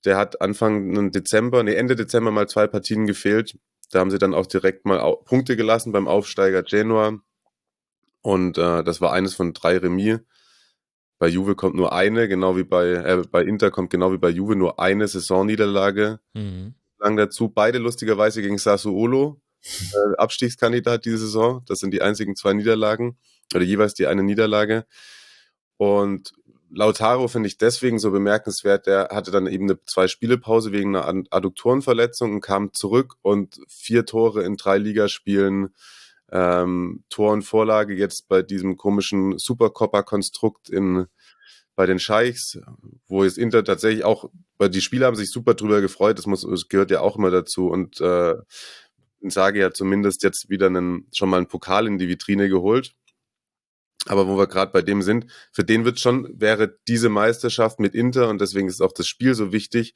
Der hat Anfang Dezember, nee, Ende Dezember mal zwei Partien gefehlt. Da haben sie dann auch direkt mal Punkte gelassen beim Aufsteiger Genua. Und äh, das war eines von drei Remis. Bei Juve kommt nur eine, genau wie bei, äh, bei Inter kommt genau wie bei Juve nur eine Saisonniederlage Mhm. lang dazu. Beide lustigerweise gegen Sassuolo, äh, Abstiegskandidat diese Saison. Das sind die einzigen zwei Niederlagen oder jeweils die eine Niederlage. Und Lautaro finde ich deswegen so bemerkenswert. Der hatte dann eben eine zwei Spielepause wegen einer Ad- Adduktorenverletzung und kam zurück und vier Tore in drei Ligaspielen. Ähm, Tor und Vorlage jetzt bei diesem komischen Supercopper-Konstrukt in bei den Scheichs, wo jetzt Inter tatsächlich auch, weil die Spieler haben sich super drüber gefreut, das muss, das gehört ja auch immer dazu und äh, sage ja zumindest jetzt wieder einen, schon mal einen Pokal in die Vitrine geholt. Aber wo wir gerade bei dem sind, für den wird schon, wäre diese Meisterschaft mit Inter und deswegen ist auch das Spiel so wichtig,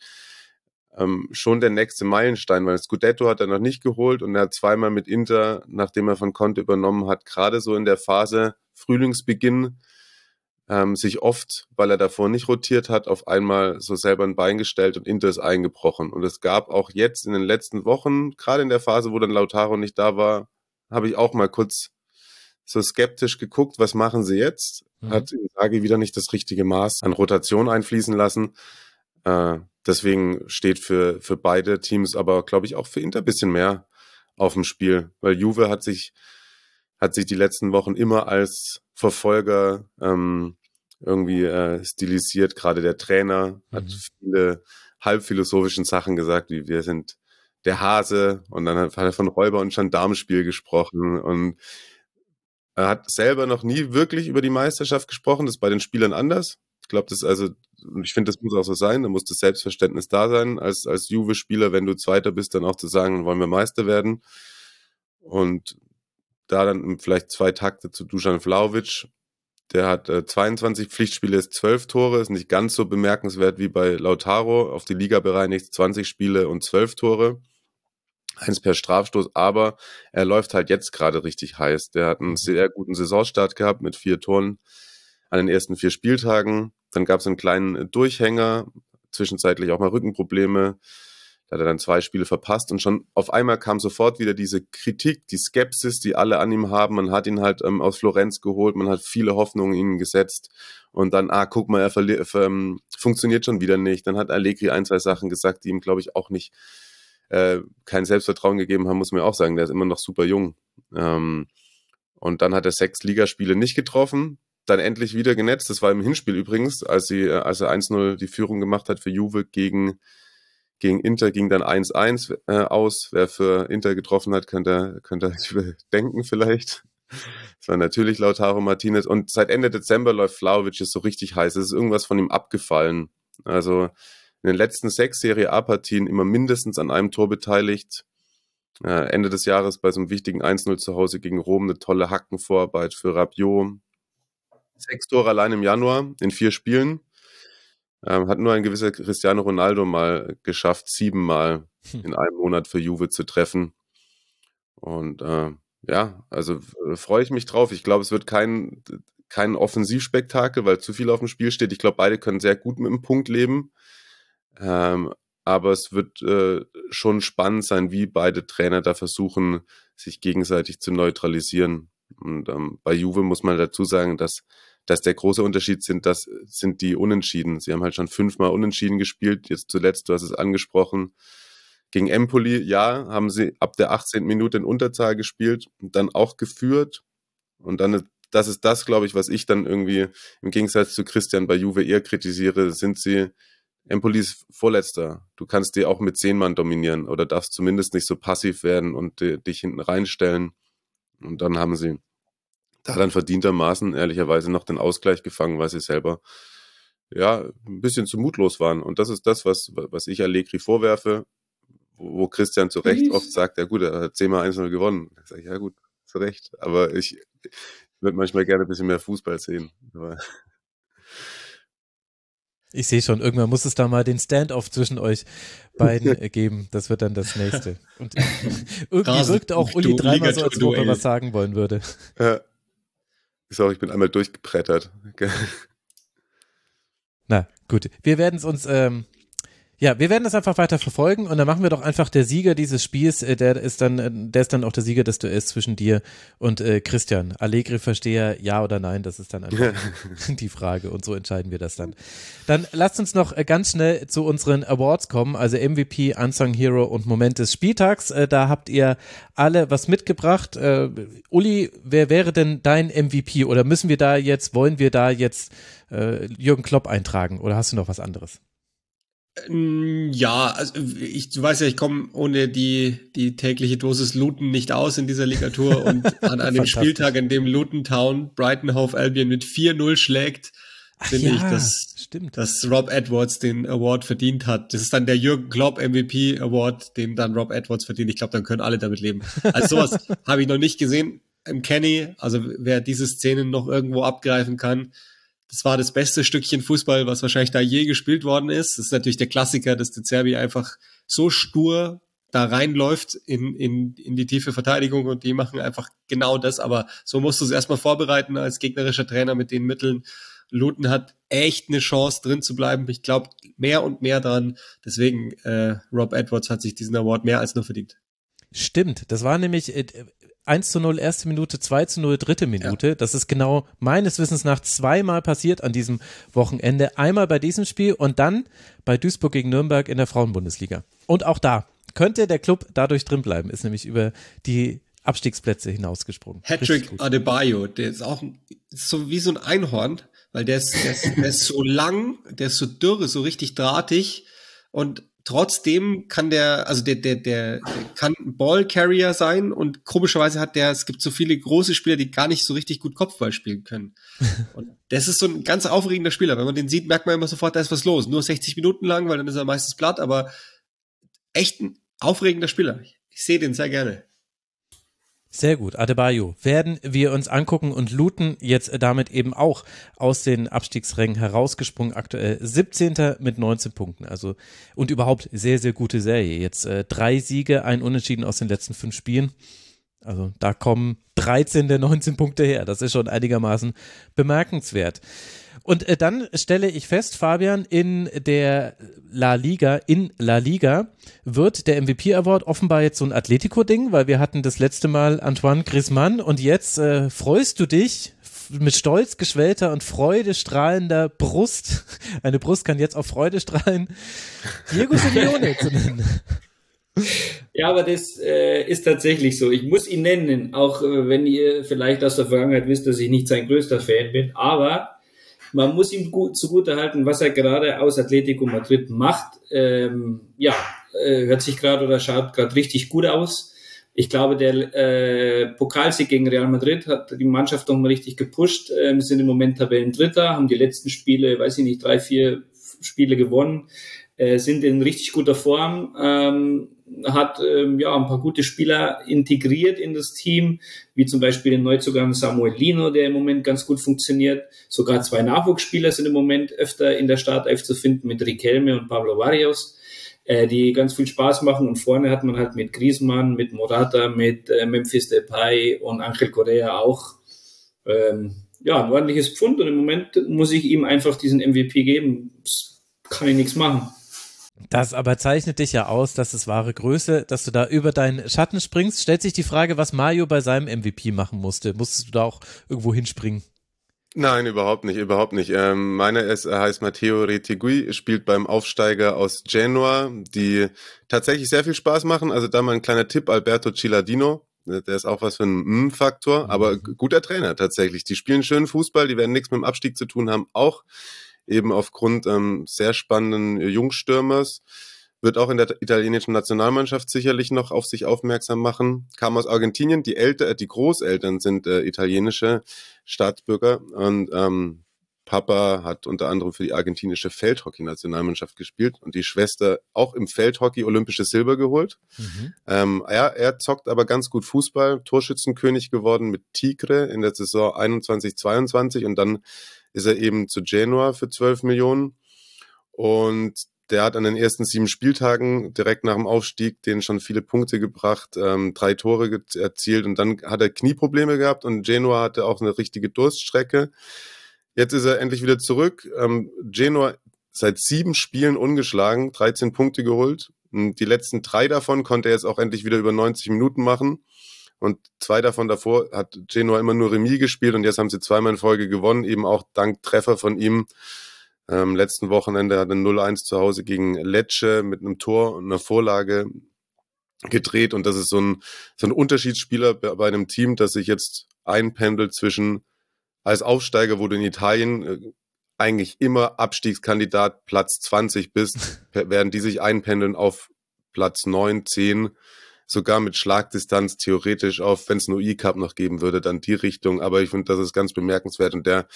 ähm, schon der nächste Meilenstein, weil Scudetto hat er noch nicht geholt und er hat zweimal mit Inter, nachdem er von Conte übernommen hat, gerade so in der Phase Frühlingsbeginn, ähm, sich oft, weil er davor nicht rotiert hat, auf einmal so selber ein Bein gestellt und Inter ist eingebrochen. Und es gab auch jetzt in den letzten Wochen, gerade in der Phase, wo dann Lautaro nicht da war, habe ich auch mal kurz so skeptisch geguckt, was machen sie jetzt? Mhm. Hat Sagi wieder nicht das richtige Maß an Rotation einfließen lassen. Äh, deswegen steht für, für beide Teams, aber glaube ich auch für Inter bisschen mehr auf dem Spiel, weil Juve hat sich, hat sich die letzten Wochen immer als Verfolger ähm, irgendwie äh, stilisiert. Gerade der Trainer mhm. hat viele halbphilosophischen Sachen gesagt, wie wir sind der Hase und dann hat er von Räuber- und Gendarmspiel gesprochen und er hat selber noch nie wirklich über die Meisterschaft gesprochen, das ist bei den Spielern anders. Ich glaube, das also, und ich finde, das muss auch so sein, da muss das Selbstverständnis da sein, als, als Juve-Spieler, wenn du Zweiter bist, dann auch zu sagen, wollen wir Meister werden. Und da dann vielleicht zwei Takte zu Dusan Vlaovic. Der hat äh, 22 Pflichtspiele, ist 12 Tore, ist nicht ganz so bemerkenswert wie bei Lautaro, auf die Liga bereinigt, 20 Spiele und 12 Tore. Eins per Strafstoß, aber er läuft halt jetzt gerade richtig heiß. Der hat einen sehr guten Saisonstart gehabt mit vier Toren an den ersten vier Spieltagen. Dann gab es einen kleinen Durchhänger, zwischenzeitlich auch mal Rückenprobleme. Da hat er dann zwei Spiele verpasst und schon auf einmal kam sofort wieder diese Kritik, die Skepsis, die alle an ihm haben. Man hat ihn halt ähm, aus Florenz geholt, man hat viele Hoffnungen in ihn gesetzt und dann, ah, guck mal, er ähm, funktioniert schon wieder nicht. Dann hat Allegri ein, zwei Sachen gesagt, die ihm, glaube ich, auch nicht äh, kein Selbstvertrauen gegeben haben, muss man auch sagen. Der ist immer noch super jung. Ähm, und dann hat er sechs Ligaspiele nicht getroffen, dann endlich wieder genetzt. Das war im Hinspiel übrigens, als, sie, äh, als er 1-0 die Führung gemacht hat für Juve gegen, gegen Inter, ging dann 1-1 äh, aus. Wer für Inter getroffen hat, könnte, könnte denken vielleicht. Das war natürlich Lautaro Martinez. Und seit Ende Dezember läuft Flauwitsch so richtig heiß. Es ist irgendwas von ihm abgefallen. Also in den letzten sechs Serie A-Partien immer mindestens an einem Tor beteiligt. Äh, Ende des Jahres bei so einem wichtigen 1-0 zu Hause gegen Rom eine tolle Hackenvorarbeit für Rabiot. Sechs Tore allein im Januar in vier Spielen. Ähm, hat nur ein gewisser Cristiano Ronaldo mal geschafft, siebenmal hm. in einem Monat für Juve zu treffen. Und äh, ja, also äh, freue ich mich drauf. Ich glaube, es wird kein, kein Offensivspektakel, weil zu viel auf dem Spiel steht. Ich glaube, beide können sehr gut mit dem Punkt leben. Ähm, aber es wird äh, schon spannend sein, wie beide Trainer da versuchen, sich gegenseitig zu neutralisieren. Und ähm, bei Juve muss man dazu sagen, dass, dass der große Unterschied sind, das sind die Unentschieden. Sie haben halt schon fünfmal Unentschieden gespielt. Jetzt zuletzt, du hast es angesprochen, gegen Empoli, ja, haben sie ab der 18. Minute in Unterzahl gespielt und dann auch geführt. Und dann, das ist das, glaube ich, was ich dann irgendwie im Gegensatz zu Christian bei Juve eher kritisiere, sind sie Empoli ist Vorletzter. Du kannst die auch mit zehn Mann dominieren oder darfst zumindest nicht so passiv werden und dich hinten reinstellen. Und dann haben sie da dann verdientermaßen ehrlicherweise noch den Ausgleich gefangen, weil sie selber ja ein bisschen zu mutlos waren. Und das ist das, was, was ich Allegri vorwerfe, wo, Christian zu Recht oft sagt, ja gut, er hat zehnmal 1-0 gewonnen. Ich sage, ja gut, zu Recht. Aber ich, ich würde manchmal gerne ein bisschen mehr Fußball sehen. Aber ich sehe schon, irgendwann muss es da mal den Stand-off zwischen euch beiden geben. Das wird dann das nächste. Und irgendwie wirkt auch Uli dreimal so, als ob er was sagen wollen würde. Ja. Ich sag, ich bin einmal durchgebrettert. Na, gut. Wir werden es uns ähm, ja, wir werden das einfach weiter verfolgen und dann machen wir doch einfach der Sieger dieses Spiels, äh, der ist dann, äh, der ist dann auch der Sieger des Duells zwischen dir und äh, Christian. Allegri Versteher, ja oder nein, das ist dann einfach die Frage und so entscheiden wir das dann. Dann lasst uns noch äh, ganz schnell zu unseren Awards kommen, also MVP, Unsung Hero und Moment des Spieltags. Äh, da habt ihr alle was mitgebracht. Äh, Uli, wer wäre denn dein MVP oder müssen wir da jetzt, wollen wir da jetzt äh, Jürgen Klopp eintragen oder hast du noch was anderes? Ja, also ich, du weißt ja, ich komme ohne die, die tägliche Dosis Luton nicht aus in dieser Ligatur und an einem Spieltag, in dem Luton Town Brighton Hove Albion mit 4-0 schlägt, finde ja, ich, dass, stimmt. dass Rob Edwards den Award verdient hat. Das ist dann der Jürgen Klopp MVP Award, den dann Rob Edwards verdient. Ich glaube, dann können alle damit leben. Also sowas habe ich noch nicht gesehen im Kenny. Also wer diese Szenen noch irgendwo abgreifen kann, das war das beste Stückchen Fußball, was wahrscheinlich da je gespielt worden ist. Das ist natürlich der Klassiker, dass der Zerbi einfach so stur da reinläuft in, in, in die tiefe Verteidigung und die machen einfach genau das. Aber so musst du es erstmal vorbereiten als gegnerischer Trainer mit den Mitteln. Luton hat echt eine Chance drin zu bleiben. Ich glaube mehr und mehr dran. Deswegen, äh, Rob Edwards hat sich diesen Award mehr als nur verdient. Stimmt, das war nämlich äh, 1 zu 0 erste Minute, 2 zu 0 dritte Minute. Ja. Das ist genau meines Wissens nach zweimal passiert an diesem Wochenende. Einmal bei diesem Spiel und dann bei Duisburg gegen Nürnberg in der Frauenbundesliga. Und auch da könnte der Club dadurch drin bleiben, ist nämlich über die Abstiegsplätze hinausgesprungen. Patrick Adebayo, der ist auch so wie so ein Einhorn, weil der ist, der ist, der ist so lang, der ist so dürre, so richtig drahtig und trotzdem kann der, also der, der, der, kann Ballcarrier sein und komischerweise hat der, es gibt so viele große Spieler, die gar nicht so richtig gut Kopfball spielen können. Und das ist so ein ganz aufregender Spieler. Wenn man den sieht, merkt man immer sofort, da ist was los. Nur 60 Minuten lang, weil dann ist er meistens platt, aber echt ein aufregender Spieler. Ich sehe den sehr gerne. Sehr gut, Adebayo werden wir uns angucken und Luton jetzt damit eben auch aus den Abstiegsrängen herausgesprungen, aktuell 17. mit 19 Punkten, also und überhaupt sehr, sehr gute Serie. Jetzt äh, drei Siege, ein Unentschieden aus den letzten fünf Spielen. Also da kommen 13 der 19 Punkte her. Das ist schon einigermaßen bemerkenswert. Und äh, dann stelle ich fest, Fabian, in der La Liga, in La Liga wird der MVP Award offenbar jetzt so ein Atletico-Ding, weil wir hatten das letzte Mal Antoine Griezmann und jetzt äh, freust du dich mit stolz geschwellter und freudestrahlender Brust, eine Brust kann jetzt auch Freude strahlen, Diego Simeone zu nennen. Ja, aber das äh, ist tatsächlich so. Ich muss ihn nennen, auch äh, wenn ihr vielleicht aus der Vergangenheit wisst, dass ich nicht sein größter Fan bin. Aber man muss ihm gut, zugutehalten, was er gerade aus Atletico Madrid macht. Ähm, ja, äh, hört sich gerade oder schaut gerade richtig gut aus. Ich glaube, der äh, Pokalsieg gegen Real Madrid hat die Mannschaft nochmal richtig gepusht. Ähm, sind im Moment Tabellendritter, haben die letzten Spiele, weiß ich nicht, drei, vier Spiele gewonnen, äh, sind in richtig guter Form. Ähm, hat ähm, ja ein paar gute Spieler integriert in das Team, wie zum Beispiel den Neuzugang Samuel Lino, der im Moment ganz gut funktioniert. Sogar zwei Nachwuchsspieler sind im Moment öfter in der Startelf zu finden mit Riquelme und Pablo Barrios, äh, die ganz viel Spaß machen. Und vorne hat man halt mit Griezmann, mit Morata, mit äh, Memphis Depay und Angel Correa auch ähm, ja ein ordentliches Pfund. Und im Moment muss ich ihm einfach diesen MVP geben. kann ich nichts machen. Das aber zeichnet dich ja aus, dass es wahre Größe, dass du da über deinen Schatten springst. Stellt sich die Frage, was Mario bei seinem MVP machen musste. Musstest du da auch irgendwo hinspringen? Nein, überhaupt nicht, überhaupt nicht. Ähm, meine ist, er heißt Matteo Retigui, spielt beim Aufsteiger aus Genua, die tatsächlich sehr viel Spaß machen. Also da mal ein kleiner Tipp, Alberto Ciladino, der ist auch was für ein M-Faktor, aber guter Trainer tatsächlich. Die spielen schönen Fußball, die werden nichts mit dem Abstieg zu tun haben, auch eben aufgrund ähm, sehr spannenden Jungstürmers. Wird auch in der italienischen Nationalmannschaft sicherlich noch auf sich aufmerksam machen. Kam aus Argentinien. Die Eltern, äh, die Großeltern sind äh, italienische Staatsbürger und ähm, Papa hat unter anderem für die argentinische Feldhockey-Nationalmannschaft gespielt und die Schwester auch im Feldhockey olympische Silber geholt. Mhm. Ähm, er, er zockt aber ganz gut Fußball, Torschützenkönig geworden mit Tigre in der Saison 21-22 und dann ist er eben zu Genua für 12 Millionen. Und der hat an den ersten sieben Spieltagen direkt nach dem Aufstieg den schon viele Punkte gebracht, ähm, drei Tore erzielt und dann hat er Knieprobleme gehabt und Genua hatte auch eine richtige Durststrecke. Jetzt ist er endlich wieder zurück. Ähm, Genua seit sieben Spielen ungeschlagen, 13 Punkte geholt. Und die letzten drei davon konnte er jetzt auch endlich wieder über 90 Minuten machen. Und zwei davon davor hat Genoa immer nur Remis gespielt und jetzt haben sie zweimal in Folge gewonnen, eben auch dank Treffer von ihm. Ähm, letzten Wochenende hat er 0-1 zu Hause gegen Lecce mit einem Tor und einer Vorlage gedreht und das ist so ein, so ein Unterschiedsspieler bei einem Team, das sich jetzt einpendelt zwischen als Aufsteiger, wo du in Italien äh, eigentlich immer Abstiegskandidat Platz 20 bist, werden die sich einpendeln auf Platz 9, 10 sogar mit Schlagdistanz theoretisch auf, wenn es nur E-Cup noch geben würde, dann die Richtung. Aber ich finde, das ist ganz bemerkenswert und der,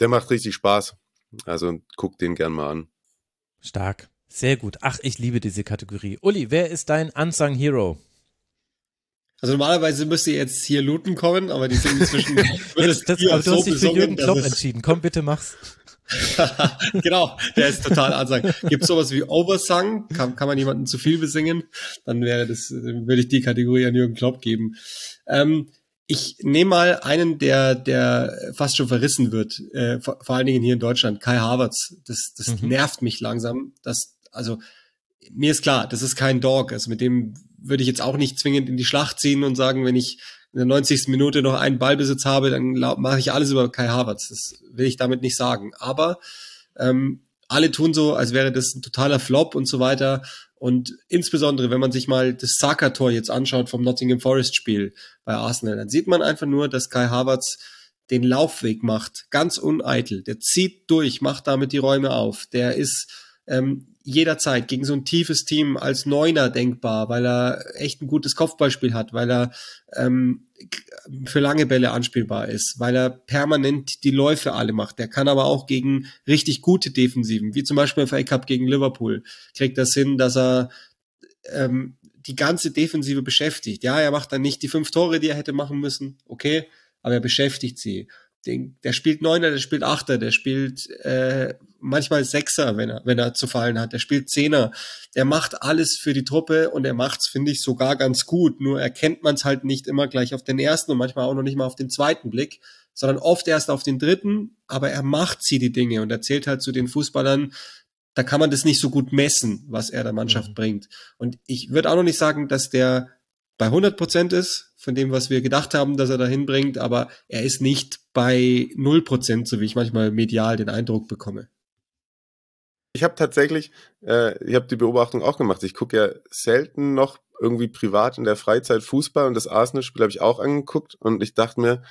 der macht richtig Spaß. Also guck den gern mal an. Stark. Sehr gut. Ach, ich liebe diese Kategorie. Uli, wer ist dein Unsung Hero? Also normalerweise müsste jetzt hier Looten kommen, aber die sind inzwischen. das, das, aber du hast dich für Jürgen Klopp entschieden. Komm, bitte mach's. genau, der ist total ansagend. Gibt sowas wie Oversung? Kann, kann man jemanden zu viel besingen? Dann wäre das, würde ich die Kategorie an Jürgen Klopp geben. Ähm, ich nehme mal einen, der, der fast schon verrissen wird, äh, vor, vor allen Dingen hier in Deutschland, Kai Havertz. Das, das mhm. nervt mich langsam. Das, also mir ist klar, das ist kein Dog. Also mit dem würde ich jetzt auch nicht zwingend in die Schlacht ziehen und sagen, wenn ich in der 90. Minute noch einen Ballbesitz habe, dann mache ich alles über Kai Havertz. Das will ich damit nicht sagen. Aber ähm, alle tun so, als wäre das ein totaler Flop und so weiter. Und insbesondere, wenn man sich mal das Saka-Tor jetzt anschaut vom Nottingham Forest-Spiel bei Arsenal, dann sieht man einfach nur, dass Kai Havertz den Laufweg macht, ganz uneitel. Der zieht durch, macht damit die Räume auf. Der ist ähm, jederzeit gegen so ein tiefes Team als Neuner denkbar, weil er echt ein gutes Kopfballspiel hat, weil er ähm, für lange Bälle anspielbar ist, weil er permanent die Läufe alle macht. Der kann aber auch gegen richtig gute Defensiven, wie zum Beispiel im FA Cup gegen Liverpool, kriegt das hin, dass er ähm, die ganze Defensive beschäftigt. Ja, er macht dann nicht die fünf Tore, die er hätte machen müssen, okay, aber er beschäftigt sie den, der spielt Neuner, der spielt Achter, der spielt äh, manchmal Sechser, wenn er, wenn er zu fallen hat, der spielt Zehner. Der macht alles für die Truppe und er macht's, finde ich, sogar ganz gut. Nur erkennt man es halt nicht immer gleich auf den ersten und manchmal auch noch nicht mal auf den zweiten Blick, sondern oft erst auf den dritten, aber er macht sie die Dinge und erzählt halt zu den Fußballern, da kann man das nicht so gut messen, was er der Mannschaft mhm. bringt. Und ich würde auch noch nicht sagen, dass der bei 100 Prozent ist von dem, was wir gedacht haben, dass er da hinbringt, aber er ist nicht bei 0 Prozent, so wie ich manchmal medial den Eindruck bekomme. Ich habe tatsächlich, äh, ich habe die Beobachtung auch gemacht. Ich gucke ja selten noch irgendwie privat in der Freizeit Fußball und das Arsenal-Spiel habe ich auch angeguckt und ich dachte mir,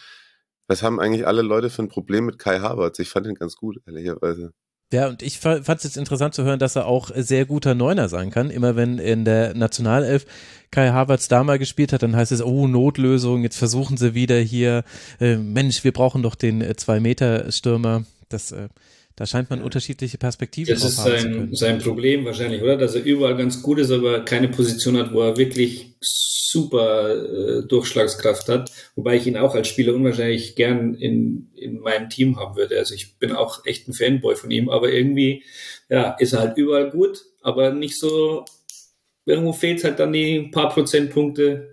was haben eigentlich alle Leute für ein Problem mit Kai Havertz? Ich fand ihn ganz gut, ehrlicherweise. Ja, und ich fand es jetzt interessant zu hören, dass er auch sehr guter Neuner sein kann. Immer wenn in der Nationalelf Kai Havertz da mal gespielt hat, dann heißt es, oh, Notlösung, jetzt versuchen sie wieder hier, äh, Mensch, wir brauchen doch den äh, Zwei-Meter-Stürmer. Das, äh, da scheint man unterschiedliche Perspektiven das ist sein, sein Problem wahrscheinlich, oder? Dass er überall ganz gut ist, aber keine Position hat, wo er wirklich super äh, Durchschlagskraft hat, wobei ich ihn auch als Spieler unwahrscheinlich gern in, in meinem Team haben würde. Also ich bin auch echt ein Fanboy von ihm, aber irgendwie ja, ist er halt überall gut, aber nicht so, irgendwo fehlt halt dann die paar Prozentpunkte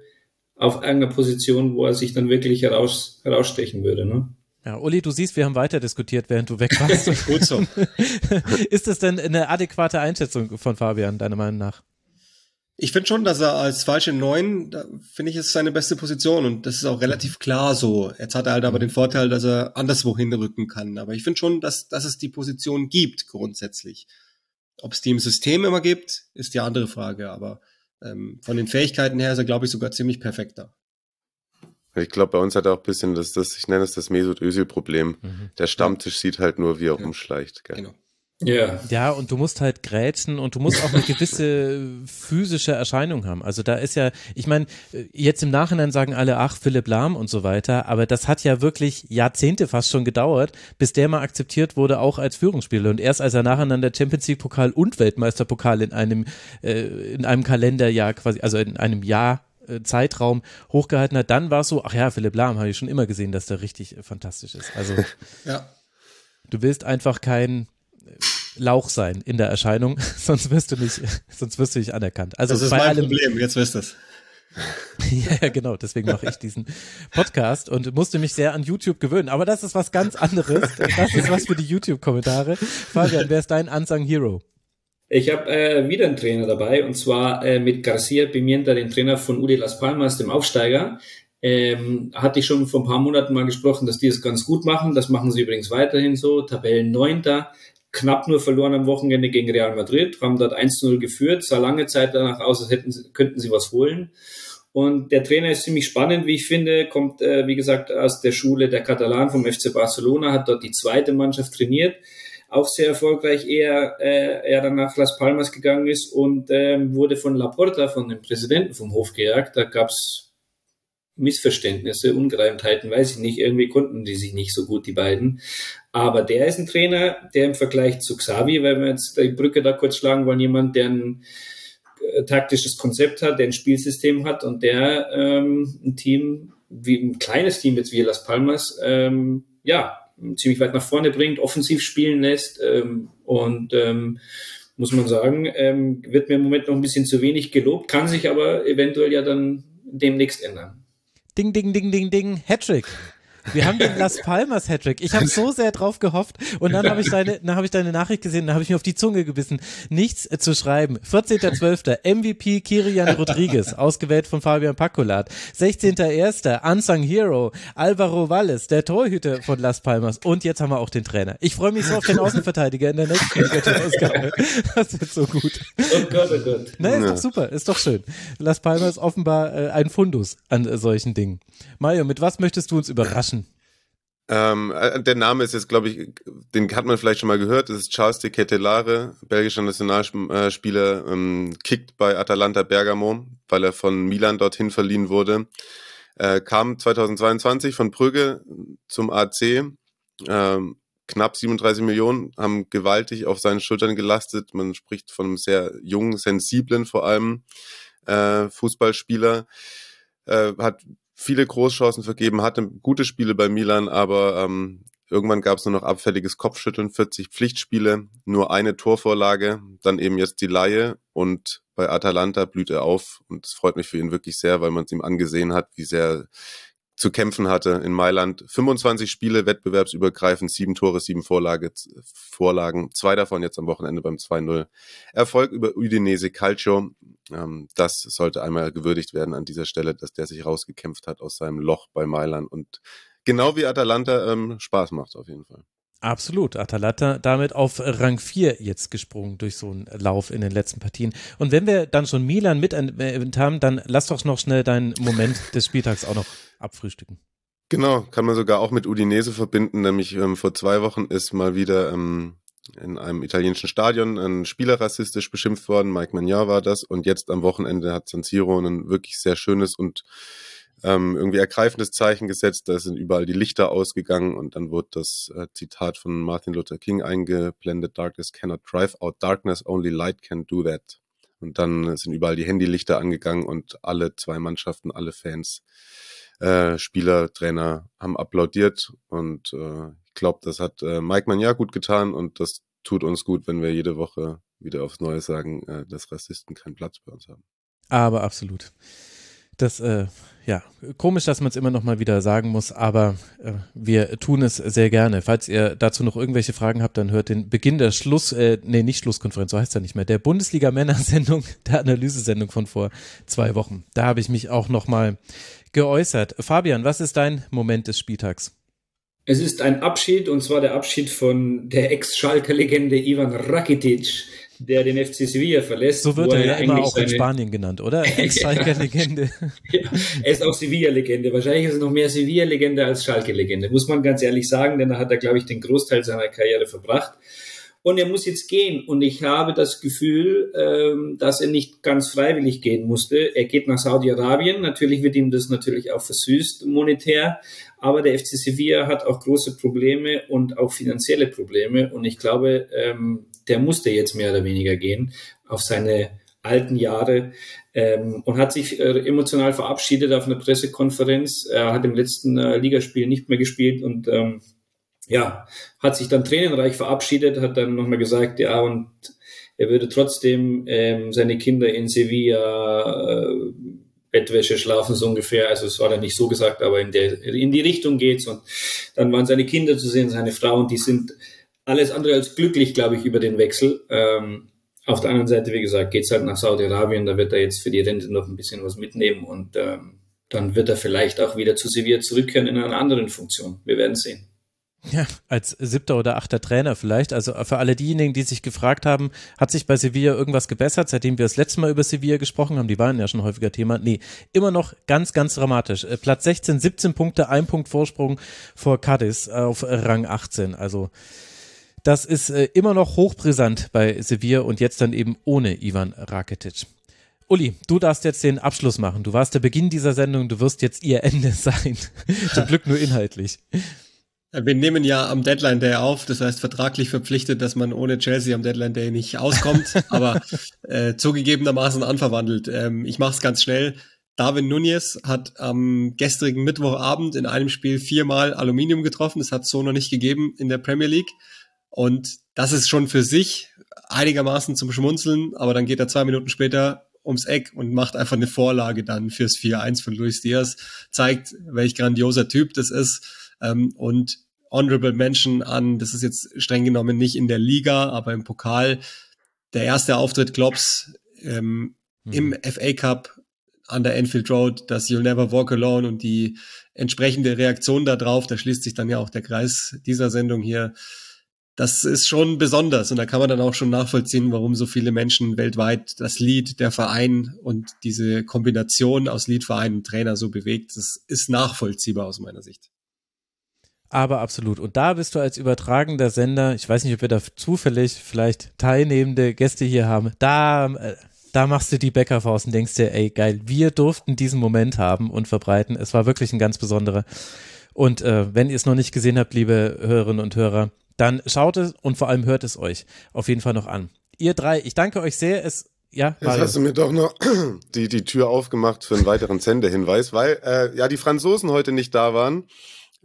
auf irgendeiner Position, wo er sich dann wirklich heraus, herausstechen würde. Ne? Ja, Uli, du siehst, wir haben weiter diskutiert, während du weg warst. Gut so. ist das denn eine adäquate Einschätzung von Fabian, deiner Meinung nach? Ich finde schon, dass er als falsche Neun, da finde ich, ist seine beste Position und das ist auch relativ klar so. Jetzt hat er halt aber den Vorteil, dass er anderswo hinrücken kann. Aber ich finde schon, dass, dass es die Position gibt grundsätzlich. Ob es die im System immer gibt, ist die andere Frage. Aber ähm, von den Fähigkeiten her ist er, glaube ich, sogar ziemlich perfekter. Ich glaube, bei uns hat er auch ein bisschen das, das ich nenne es das Mesut Özil-Problem. Mhm. Der Stammtisch sieht halt nur, wie er ja. rumschleicht. Gell? Genau. Ja. Ja, und du musst halt grätschen und du musst auch eine gewisse physische Erscheinung haben. Also da ist ja, ich meine, jetzt im Nachhinein sagen alle, ach, Philipp Lahm und so weiter, aber das hat ja wirklich Jahrzehnte fast schon gedauert, bis der mal akzeptiert wurde, auch als Führungsspieler. Und erst als er nacheinander Champions League Pokal und Weltmeisterpokal in einem, äh, in einem Kalenderjahr quasi, also in einem Jahr äh, Zeitraum hochgehalten hat, dann war es so, ach ja, Philipp Lahm habe ich schon immer gesehen, dass der richtig äh, fantastisch ist. Also ja. du willst einfach kein Lauch sein in der Erscheinung, sonst wirst du nicht, sonst wirst du nicht anerkannt. Also das ist bei mein allem, Problem, jetzt wirst du es. ja, genau, deswegen mache ich diesen Podcast und musste mich sehr an YouTube gewöhnen. Aber das ist was ganz anderes. Das ist was für die YouTube-Kommentare. Fabian, wer ist dein Unsung Hero? Ich habe äh, wieder einen Trainer dabei und zwar äh, mit Garcia Pimienta, den Trainer von Udi Las Palmas, dem Aufsteiger. Ähm, hatte ich schon vor ein paar Monaten mal gesprochen, dass die es ganz gut machen. Das machen sie übrigens weiterhin so. Tabellen neunter, knapp nur verloren am Wochenende gegen Real Madrid, haben dort 1-0 geführt, sah lange Zeit danach aus, als hätten, könnten sie was holen. Und der Trainer ist ziemlich spannend, wie ich finde, kommt, äh, wie gesagt, aus der Schule der Katalan vom FC Barcelona, hat dort die zweite Mannschaft trainiert, auch sehr erfolgreich, eher, äh, er dann nach Las Palmas gegangen ist und ähm, wurde von Laporta, von dem Präsidenten vom Hof gejagt. Da gab's Missverständnisse, Ungereimtheiten, weiß ich nicht. Irgendwie konnten die sich nicht so gut, die beiden. Aber der ist ein Trainer, der im Vergleich zu Xavi, weil wir jetzt die Brücke da kurz schlagen wollen, jemand, der ein äh, taktisches Konzept hat, der ein Spielsystem hat und der ähm, ein Team, wie ein kleines Team jetzt wie Las Palmas, ähm, ja, ziemlich weit nach vorne bringt, offensiv spielen lässt ähm, und ähm, muss man sagen, ähm, wird mir im Moment noch ein bisschen zu wenig gelobt, kann sich aber eventuell ja dann demnächst ändern. Ding, ding, ding, ding, ding, Hattrick. Wir haben den Las Palmas Hattrick. Ich habe so sehr drauf gehofft und dann habe ich deine, dann habe ich deine Nachricht gesehen, dann habe ich mir auf die Zunge gebissen, nichts äh, zu schreiben. 14.12. MVP Kirian Rodriguez, ausgewählt von Fabian Pacolat. 16.1. Unsung Hero Alvaro Valles, der Torhüter von Las Palmas. Und jetzt haben wir auch den Trainer. Ich freue mich so auf den Außenverteidiger in der nächsten Ausgabe. Das wird so gut. Oh Gott, oh Gott. Na, ist doch super, ist doch schön. Las Palmas offenbar äh, ein Fundus an äh, solchen Dingen. Mario, mit was möchtest du uns überraschen? Ähm, äh, der Name ist jetzt, glaube ich, den hat man vielleicht schon mal gehört. Das ist Charles de Ketelare, belgischer Nationalspieler, ähm, kickt bei Atalanta Bergamo, weil er von Milan dorthin verliehen wurde. Äh, kam 2022 von Brügge zum AC. Ähm, knapp 37 Millionen haben gewaltig auf seinen Schultern gelastet. Man spricht von einem sehr jungen, sensiblen vor allem äh, Fußballspieler. Äh, hat viele Großchancen vergeben, hatte gute Spiele bei Milan, aber ähm, irgendwann gab es nur noch abfälliges Kopfschütteln, 40 Pflichtspiele, nur eine Torvorlage, dann eben jetzt die Laie und bei Atalanta blüht er auf und es freut mich für ihn wirklich sehr, weil man es ihm angesehen hat, wie sehr zu kämpfen hatte in Mailand. 25 Spiele, wettbewerbsübergreifend, sieben Tore, sieben Vorlage, Vorlagen, zwei davon jetzt am Wochenende beim 2-0. Erfolg über Udinese Calcio, ähm, das sollte einmal gewürdigt werden an dieser Stelle, dass der sich rausgekämpft hat aus seinem Loch bei Mailand und genau wie Atalanta ähm, Spaß macht auf jeden Fall. Absolut. Atalanta damit auf Rang 4 jetzt gesprungen durch so einen Lauf in den letzten Partien. Und wenn wir dann schon Milan mit erwähnt haben, dann lass doch noch schnell deinen Moment des Spieltags auch noch abfrühstücken. Genau, kann man sogar auch mit Udinese verbinden, nämlich ähm, vor zwei Wochen ist mal wieder ähm, in einem italienischen Stadion ein Spieler rassistisch beschimpft worden, Mike Magnar war das, und jetzt am Wochenende hat San Siro ein wirklich sehr schönes und ähm, irgendwie ergreifendes Zeichen gesetzt. Da sind überall die Lichter ausgegangen und dann wurde das äh, Zitat von Martin Luther King eingeblendet: Darkness cannot drive out darkness, only light can do that. Und dann sind überall die Handylichter angegangen und alle zwei Mannschaften, alle Fans, äh, Spieler, Trainer haben applaudiert und äh, ich glaube, das hat äh, Mike Magnar gut getan und das tut uns gut, wenn wir jede Woche wieder aufs Neue sagen, äh, dass Rassisten keinen Platz bei uns haben. Aber absolut. Das, äh, ja, komisch, dass man es immer noch mal wieder sagen muss, aber äh, wir tun es sehr gerne. Falls ihr dazu noch irgendwelche Fragen habt, dann hört den Beginn der Schluss, äh, nee, nicht Schlusskonferenz, so heißt ja nicht mehr, der Bundesliga-Männer-Sendung, der Analysesendung von vor zwei Wochen. Da habe ich mich auch noch mal geäußert. Fabian, was ist dein Moment des Spieltags? Es ist ein Abschied, und zwar der Abschied von der Ex-Schalker-Legende Ivan Rakitic, der den FC Sevilla verlässt. So wird er ja immer auch in Spanien genannt, oder? Ex-Schalke-Legende. ja, er ist auch Sevilla-Legende. Wahrscheinlich ist er noch mehr Sevilla-Legende als Schalke-Legende, muss man ganz ehrlich sagen, denn da hat er, glaube ich, den Großteil seiner Karriere verbracht. Und er muss jetzt gehen. Und ich habe das Gefühl, ähm, dass er nicht ganz freiwillig gehen musste. Er geht nach Saudi-Arabien. Natürlich wird ihm das natürlich auch versüßt monetär. Aber der FC Sevilla hat auch große Probleme und auch finanzielle Probleme. Und ich glaube, ähm, der musste jetzt mehr oder weniger gehen auf seine alten Jahre ähm, und hat sich äh, emotional verabschiedet auf einer Pressekonferenz. Er hat im letzten äh, Ligaspiel nicht mehr gespielt und ähm, ja, hat sich dann tränenreich verabschiedet, hat dann nochmal gesagt, ja, und er würde trotzdem ähm, seine Kinder in Sevilla äh, Bettwäsche schlafen, so ungefähr. Also es war dann nicht so gesagt, aber in, der, in die Richtung geht's. Und dann waren seine Kinder zu sehen, seine Frau, und die sind alles andere als glücklich, glaube ich, über den Wechsel. Ähm, auf der anderen Seite, wie gesagt, geht's halt nach Saudi-Arabien, da wird er jetzt für die Rente noch ein bisschen was mitnehmen und ähm, dann wird er vielleicht auch wieder zu Sevilla zurückkehren in einer anderen Funktion. Wir werden sehen. Ja, als siebter oder achter Trainer vielleicht. Also für alle diejenigen, die sich gefragt haben, hat sich bei Sevilla irgendwas gebessert, seitdem wir das letzte Mal über Sevilla gesprochen haben? Die waren ja schon häufiger Thema. Nee, immer noch ganz, ganz dramatisch. Äh, Platz 16, 17 Punkte, ein Punkt Vorsprung vor Cadiz auf Rang 18. Also das ist äh, immer noch hochbrisant bei Sevilla und jetzt dann eben ohne Ivan Rakitic. Uli, du darfst jetzt den Abschluss machen. Du warst der Beginn dieser Sendung, du wirst jetzt ihr Ende sein. Zum Glück nur inhaltlich. Wir nehmen ja am Deadline Day auf, das heißt vertraglich verpflichtet, dass man ohne Chelsea am Deadline Day nicht auskommt, aber äh, zugegebenermaßen anverwandelt. Ähm, ich mache es ganz schnell. Darwin Nunez hat am gestrigen Mittwochabend in einem Spiel viermal Aluminium getroffen. Das hat es so noch nicht gegeben in der Premier League. Und das ist schon für sich einigermaßen zum Schmunzeln, aber dann geht er zwei Minuten später ums Eck und macht einfach eine Vorlage dann fürs 4-1 von Luis Diaz, zeigt, welch grandioser Typ das ist ähm, und Honorable Mention an, das ist jetzt streng genommen nicht in der Liga, aber im Pokal, der erste Auftritt Klopps ähm, mhm. im FA Cup an der Enfield Road, das You'll Never Walk Alone und die entsprechende Reaktion darauf, da schließt sich dann ja auch der Kreis dieser Sendung hier. Das ist schon besonders und da kann man dann auch schon nachvollziehen, warum so viele Menschen weltweit das Lied, der Verein und diese Kombination aus Liedverein und Trainer so bewegt. Das ist nachvollziehbar aus meiner Sicht. Aber absolut. Und da bist du als übertragender Sender, ich weiß nicht, ob wir da zufällig vielleicht teilnehmende Gäste hier haben, da äh, da machst du die Bäckerfaust und denkst dir, ey, geil, wir durften diesen Moment haben und verbreiten. Es war wirklich ein ganz besonderer. Und äh, wenn ihr es noch nicht gesehen habt, liebe Hörerinnen und Hörer, dann schaut es und vor allem hört es euch auf jeden Fall noch an. Ihr drei, ich danke euch sehr. Es ja, Jetzt hast du mir doch noch die, die Tür aufgemacht für einen weiteren Sendehinweis, weil äh, ja die Franzosen heute nicht da waren.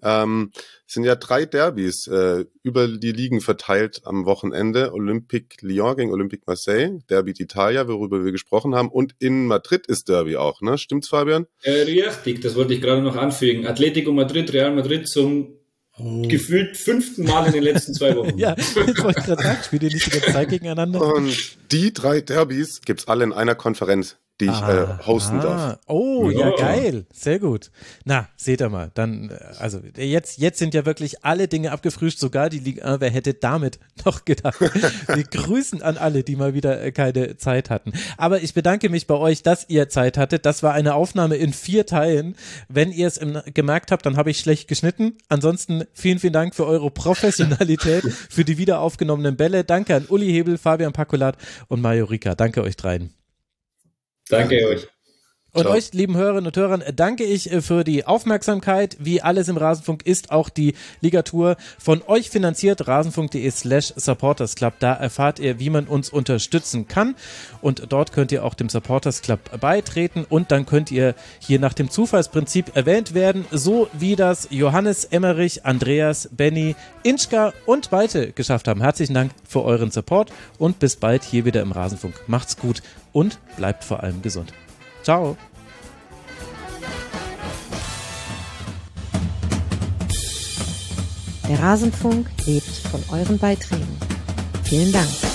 Ähm, es sind ja drei Derbys äh, über die Ligen verteilt am Wochenende. Olympique Lyon gegen Olympique Marseille, Derby d'Italia, worüber wir gesprochen haben. Und in Madrid ist Derby auch, ne? Stimmt's, Fabian? Äh, richtig, das wollte ich gerade noch anfügen. Atletico Madrid, Real Madrid zum Oh. Gefühlt fünften Mal in den letzten zwei Wochen. ja, ich wollte gerade sagen, spielt ihr nicht die ganze Zeit gegeneinander? Und die drei Derbys gibt's alle in einer Konferenz die ich ah, äh, hosten ah, darf. Oh, ja. ja. geil. Sehr gut. Na, seht ihr mal. Dann, äh, also jetzt, jetzt sind ja wirklich alle Dinge abgefrühstückt, sogar die Liga. Wer hätte damit noch gedacht? Wir grüßen an alle, die mal wieder äh, keine Zeit hatten. Aber ich bedanke mich bei euch, dass ihr Zeit hattet. Das war eine Aufnahme in vier Teilen. Wenn ihr es gemerkt habt, dann habe ich schlecht geschnitten. Ansonsten vielen, vielen Dank für eure Professionalität, für die wieder aufgenommenen Bälle. Danke an Uli Hebel, Fabian Pakulat und Mario Rika. Danke euch dreien. Danke euch. Und Ciao. euch, lieben Hörerinnen und Hörern, danke ich äh, für die Aufmerksamkeit. Wie alles im Rasenfunk ist auch die Ligatur von euch finanziert. Rasenfunk.de slash Supporters Club. Da erfahrt ihr, wie man uns unterstützen kann. Und dort könnt ihr auch dem Supporters Club beitreten. Und dann könnt ihr hier nach dem Zufallsprinzip erwähnt werden. So wie das Johannes Emmerich, Andreas, Benny, Inschka und Beite geschafft haben. Herzlichen Dank für euren Support und bis bald hier wieder im Rasenfunk. Macht's gut und bleibt vor allem gesund. Ciao. Der Rasenfunk lebt von euren Beiträgen. Vielen Dank.